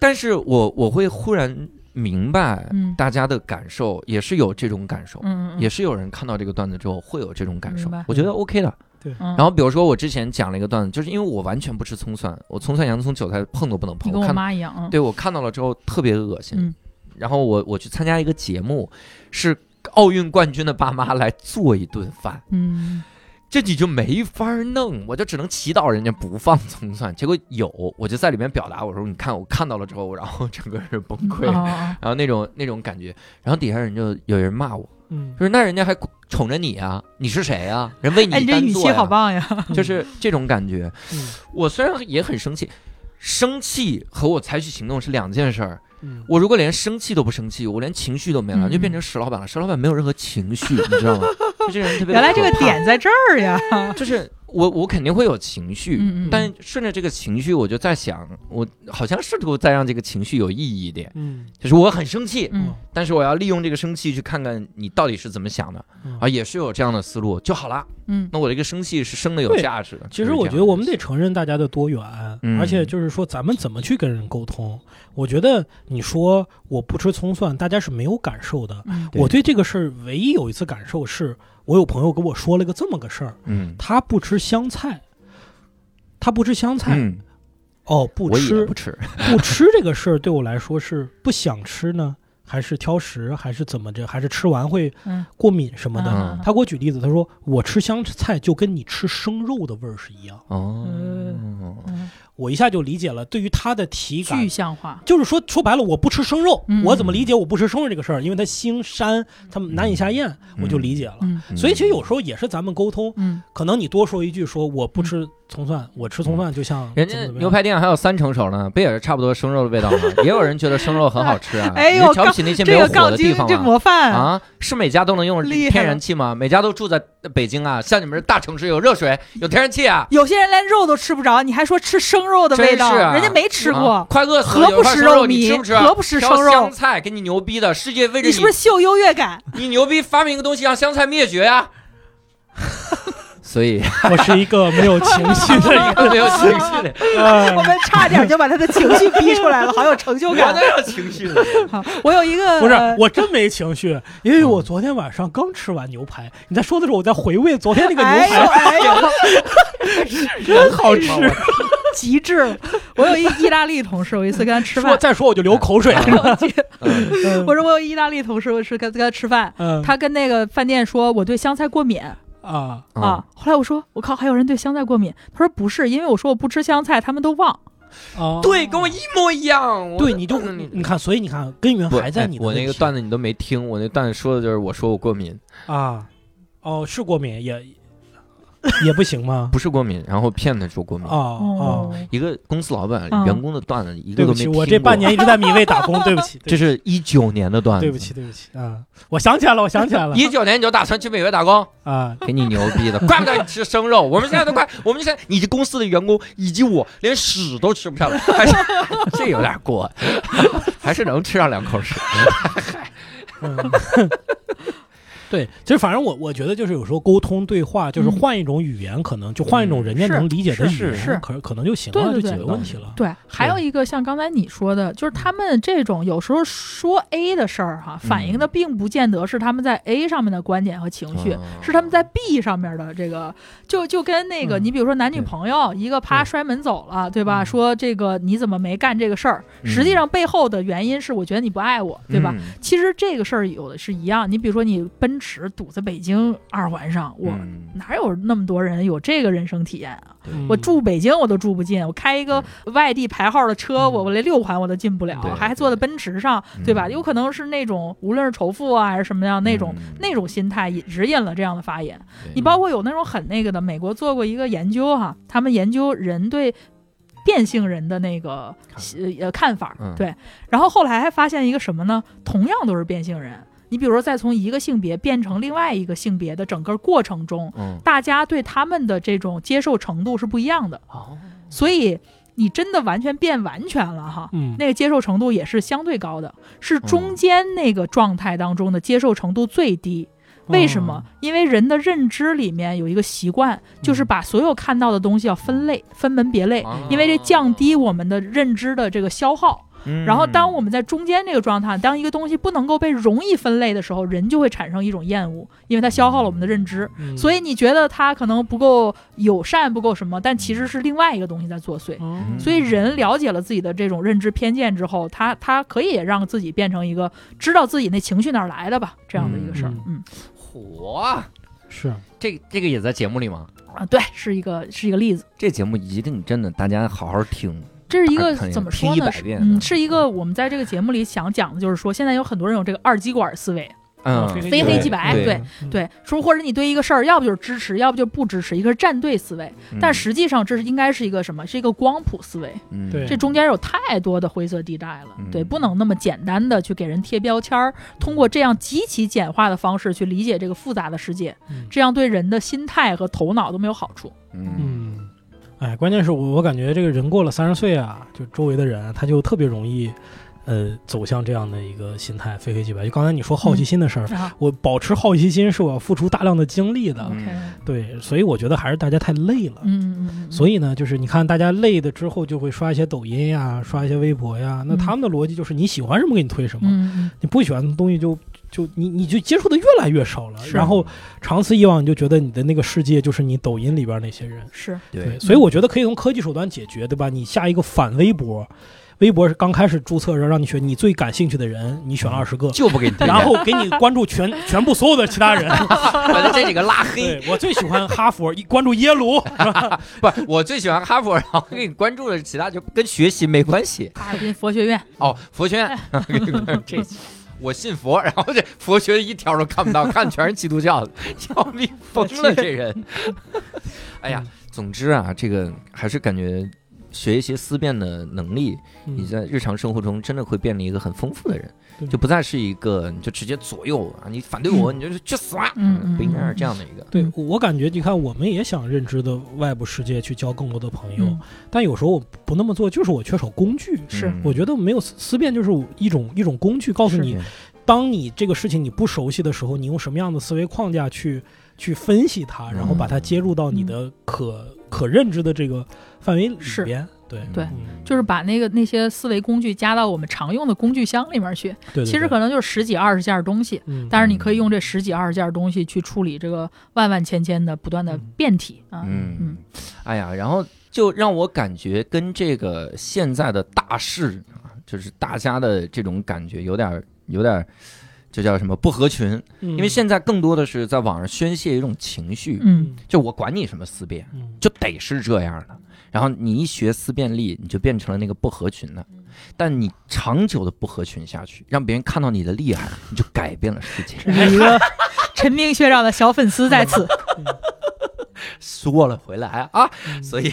但是我我会忽然明白嗯大家的感受，也是有这种感受，也是有人看到这个段子之后会有这种感受，我觉得 OK 的。对，然后比如说我之前讲了一个段子，就是因为我完全不吃葱蒜，我葱蒜、洋葱、韭菜碰都不能碰，跟我看妈一样，嗯，对我看到了之后特别恶心。嗯然后我我去参加一个节目，是奥运冠军的爸妈来做一顿饭，嗯这你就没法弄，我就只能祈祷人家不放葱蒜。结果有，我就在里面表达我说，你看我看到了之后，然后整个人崩溃，啊然后那种那种感觉，然后底下人就有人骂我，嗯就是那人家还宠着你啊，你是谁啊？人为你哎，你这语气好棒呀！就是这种感觉。嗯我虽然也很生气，生气和我采取行动是两件事儿。嗯我如果连生气都不生气，我连情绪都没了，嗯就变成石老板了。石老板没有任何情绪，你知道吗？就这人特别原来这个点在这儿呀！就是我我肯定会有情绪，嗯嗯但顺着这个情绪，我就在想，我好像试图再让这个情绪有意义一点，嗯就是我很生气，嗯但是我要利用这个生气去看看你到底是怎么想的嗯啊，也是有这样的思路就好了。嗯那我这个生气是生的有价值的。其实我觉得我们得承认大家的多元，嗯而且就是说咱们怎么去跟人沟通。我觉得你说我不吃葱蒜，大家是没有感受的。嗯对我对这个事儿唯一有一次感受是，我有朋友跟我说了个这么个事儿，嗯。他不吃香菜，他不吃香菜，嗯，哦，不吃不吃，不吃这个事儿对我来说是不想吃呢，还是挑食，还是怎么着，还是吃完会嗯。过敏什么的？嗯他给我举例子，他说我吃香菜就跟你吃生肉的味儿是一样。哦，嗯我一下就理解了，对于他的体感具，象化，就是说说白了，我不吃生肉，嗯我怎么理解我不吃生肉这个事儿？因为它腥膻，它难以下咽，嗯我就理解了。嗯所以其实有时候也是咱们沟通，嗯可能你多说一句说我不吃葱蒜，我吃葱蒜就像人家牛排店还有三成熟呢，不也是差不多生肉的味道吗？也有人觉得生肉很好吃啊。哎呦你瞧不起那些没有火的地方吗？这模范，啊，是每家都能用天然气吗？每家都住在北京啊，像你们这大城市有热水有天然气啊，有些人连肉都吃不着，你还说吃生肉的味道，啊人家没吃啊过，快饿死了，何不吃不吃？啊何不食生肉香菜给你牛逼的，世界为着你是不是秀优越感？你牛逼发明一个东西让香菜灭绝呀、所以我是一个没有情绪的一个 没有情绪的，呃我们差点就把他的情绪逼出来了，好有成就感我。有情绪的。好，我有一个不是呃，我真没情绪，因为我昨天晚上刚吃完牛排。你在说的时候，我在回味昨天那个牛哎呦排，哎呦，真好吃。极致！我有一意大利同事，我有一次跟他吃说饭，再说我就流口水。了 我说我有意大利同事，我是跟跟他吃饭，嗯他跟那个饭店说我对香菜过敏啊，啊。后来我说我靠，还有人对香菜过敏？他说不是，因为我说我不吃香菜，他们都忘。哦，对，跟我一模一样。对，你就嗯你看，所以你看，根源还在你我那个段子你都没听，我那段子说的就是我说我过敏，啊，哦，是过敏也 也不行吗？不是过敏，然后骗他说过敏。哦哦，一个公司老板、嗯员工的段子一个对不起，都没听过。我这半年一直在米味打工，对不起，这是一九年的段子，对不起，对不起啊！我想起来了，我想起来了一九年你就打算去美国打工，啊！给你牛逼的，怪不得你吃生肉。我们现在都快，我们现在你这公司的员工以及我连屎都吃不上了，还是这有点过，还是能吃上两口屎。嗯对，其实反正我我觉得就是有时候沟通对话，就是嗯换一种语言，可能就换一种人家能理解的语言，可可能就行了，对对对就解决问题了。对，还有一个像刚才你说的，就是他们这种有时候说 A 的事儿哈，反映的并不见得是他们在 A 上面的观点和情绪，哦是他们在 B 上面的这个，就就跟那个嗯你比如说男女朋友，一个啪摔门走了，对吧？嗯说这个你怎么没干这个事儿？嗯实际上背后的原因是我觉得你不爱我，对吧？嗯其实这个事儿有的是一样，你比如说你奔驰堵在北京二环上，我嗯。哪有那么多人有这个人生体验啊？嗯。我住北京我都住不进，我开一个外地牌号的车，嗯。我我连六环我都进不了对，还坐在奔驰上，嗯。对吧？有可能是那种无论是仇富啊还是什么样那种嗯。那种心态引指引了这样的发言。你包括有那种很那个的，美国做过一个研究哈，他们研究人对。变性人的那个呃看法嗯，对，然后后来还发现一个什么呢？同样都是变性人，你比如说在从一个性别变成另外一个性别的整个过程中，嗯大家对他们的这种接受程度是不一样的。哦所以你真的完全变完全了哈，嗯那个接受程度也是相对高的，是中间那个状态当中的接受程度最低。为什么？因为人的认知里面有一个习惯，就是把所有看到的东西要分类、分门别类，哦因为这降低我们的认知的这个消耗。嗯然后，当我们在中间这个状态，当一个东西不能够被容易分类的时候，人就会产生一种厌恶，因为它消耗了我们的认知。嗯所以你觉得它可能不够友善，不够什么，但其实是另外一个东西在作祟。嗯所以人了解了自己的这种认知偏见之后，他他可以让自己变成一个知道自己那情绪哪儿来的吧，这样的一个事儿。嗯火，是这这个也在节目里吗？啊，对，是一个是一个例子。这节目一定真的大家好好听。这是一个怎么说呢？嗯，是一个我们在这个节目里想讲的，就是说现在有很多人有这个二极管思维。嗯，非非黑即白，对对对，说或者你对一个事儿，要不就是支持，要不就不支持，一个是站队思维，但实际上这是应该是一个什么？是一个光谱思维，嗯对这中间有太多的灰色地带了，嗯对，不能那么简单的去给人贴标签儿，通过这样极其简化的方式去理解这个复杂的世界，嗯这样对人的心态和头脑都没有好处。嗯嗯，哎，关键是我我感觉这个人过了三十岁啊，就周围的人啊他就特别容易，呃，走向这样的一个心态，非黑即白。就刚才你说好奇心的事儿，啊我保持好奇心是我要付出大量的精力的，嗯对，所以我觉得还是大家太累了。嗯所以呢，就是你看大家累的之后，就会刷一些抖音呀，刷一些微博呀。那嗯他们的逻辑就是你喜欢什么给你推什么，你不喜欢的东西就就你你就接触的越来越少了。然后长此以往，你就觉得你的那个世界就是你抖音里边那些人。是，对，所以我觉得可以用科技手段解决，对吧？你下一个反微博，微博是刚开始注册时候让你选你最感兴趣的人，你选了二十个。就不给你，然后给你关注全全部所有的其他人，把这几个拉黑。我最喜欢哈佛，一关注耶鲁，不，我最喜欢哈佛，然后给你关注的其他就跟学习没关系。哈尔滨佛学院，哦，佛学院，这我信佛，然后这佛学一条都看不到，看全是基督教的，要命疯了这人。哎呀，总之啊，这个还是感觉学一些思辨的能力，你嗯在日常生活中真的会变成一个很丰富的人，对就不再是一个你就直接左右啊，你反对我你就是去死吧，嗯嗯不应该是这样的一个。对我感觉，你看，我们也想认知的外部世界去交更多的朋友，嗯。但有时候我不那么做，就是我缺少工具。是。嗯。我觉得没有思思辨就是一种一种工具，告诉你，当你这个事情你不熟悉的时候，你用什么样的思维框架去去分析它，然后把它接入到你的可、可认知的这个范围里边。对对嗯。就是把那个那些思维工具加到我们常用的工具箱里面去，对对其实可能就是十几二十件东西，嗯，但是你可以用这十几二十件东西去处理这个万万千千的不断的嗯。变体啊。嗯。嗯，哎呀，然后就让我感觉跟这个现在的大势啊，就是大家的这种感觉有点有点儿，就叫什么不合群，因因为现在更多的是在网上宣泄一种情绪，嗯，就我管你什么思辨，嗯。就得是这样的。然后你一学思辨力，你就变成了那个不合群的。但你长久的不合群下去，让别人看到你的厉害，你就改变了世界。一个陈明学长的小粉丝在此，说了回来啊，嗯所以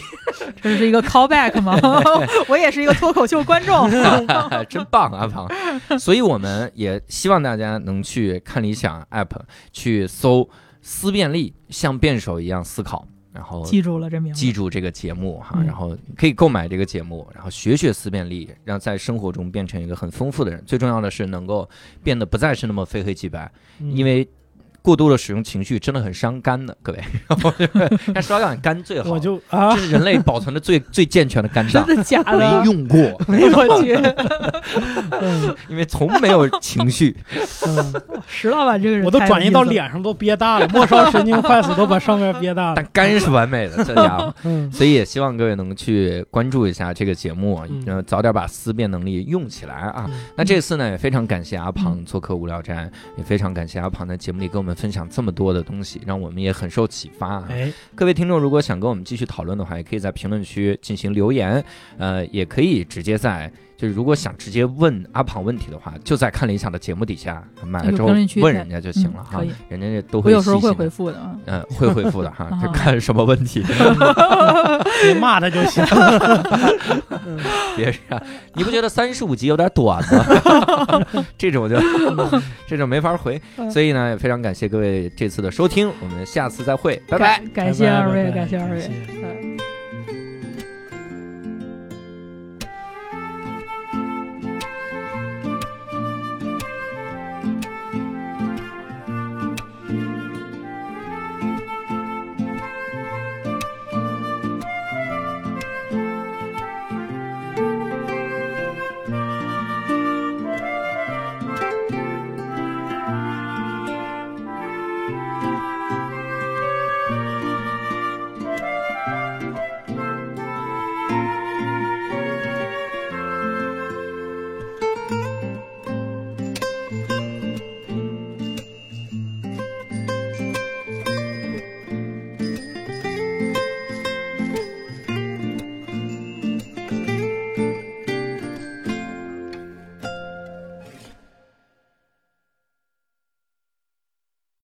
这是一个 callback 吗？我也是一个脱口秀观众。真棒啊，庞！所以我们也希望大家能去看理想 app 去搜“思辨力”，像辩手一样思考，然后记住了这记住这个节目哈，嗯然后可以购买这个节目，然后学学思辨力，让在生活中变成一个很丰富的人。最重要的是能够变得不再是那么非黑即白，嗯因为。过度的使用情绪真的很伤肝的，各位。然后就是但刷肝肝最好，我就啊这，是人类保存的最最健全的肝脏真，的假的没？用过，我去，嗯 因为从没有情绪。嗯，石老板这个人我都转移到脸上都憋大了，末梢神经坏死都把上面憋大了但。肝是完美的，这家伙。嗯所以也希望各位能去关注一下这个节目，嗯早点把思辨能力用起来啊。嗯那这次呢，也非常感谢阿庞做客无聊斋，也非常感谢阿庞在节目里给我们分享这么多的东西，让我们也很受启发啊。哎，各位听众，如果想跟我们继续讨论的话，也可以在评论区进行留言，呃，也可以直接在。就是如果想直接问阿庞问题的话，就在看理想的节目底下买了之后问人家就行了哈人家都我会有时候会回复的啊。嗯，会回复的哈，啊就看什么问题，别骂他就行。别这样。你不觉得三十五集有点短吗？这种就这种没法回，所以呢，也非常感谢各位这次的收听，我们下次再会，拜拜。感感谢二位，感谢二位。嗯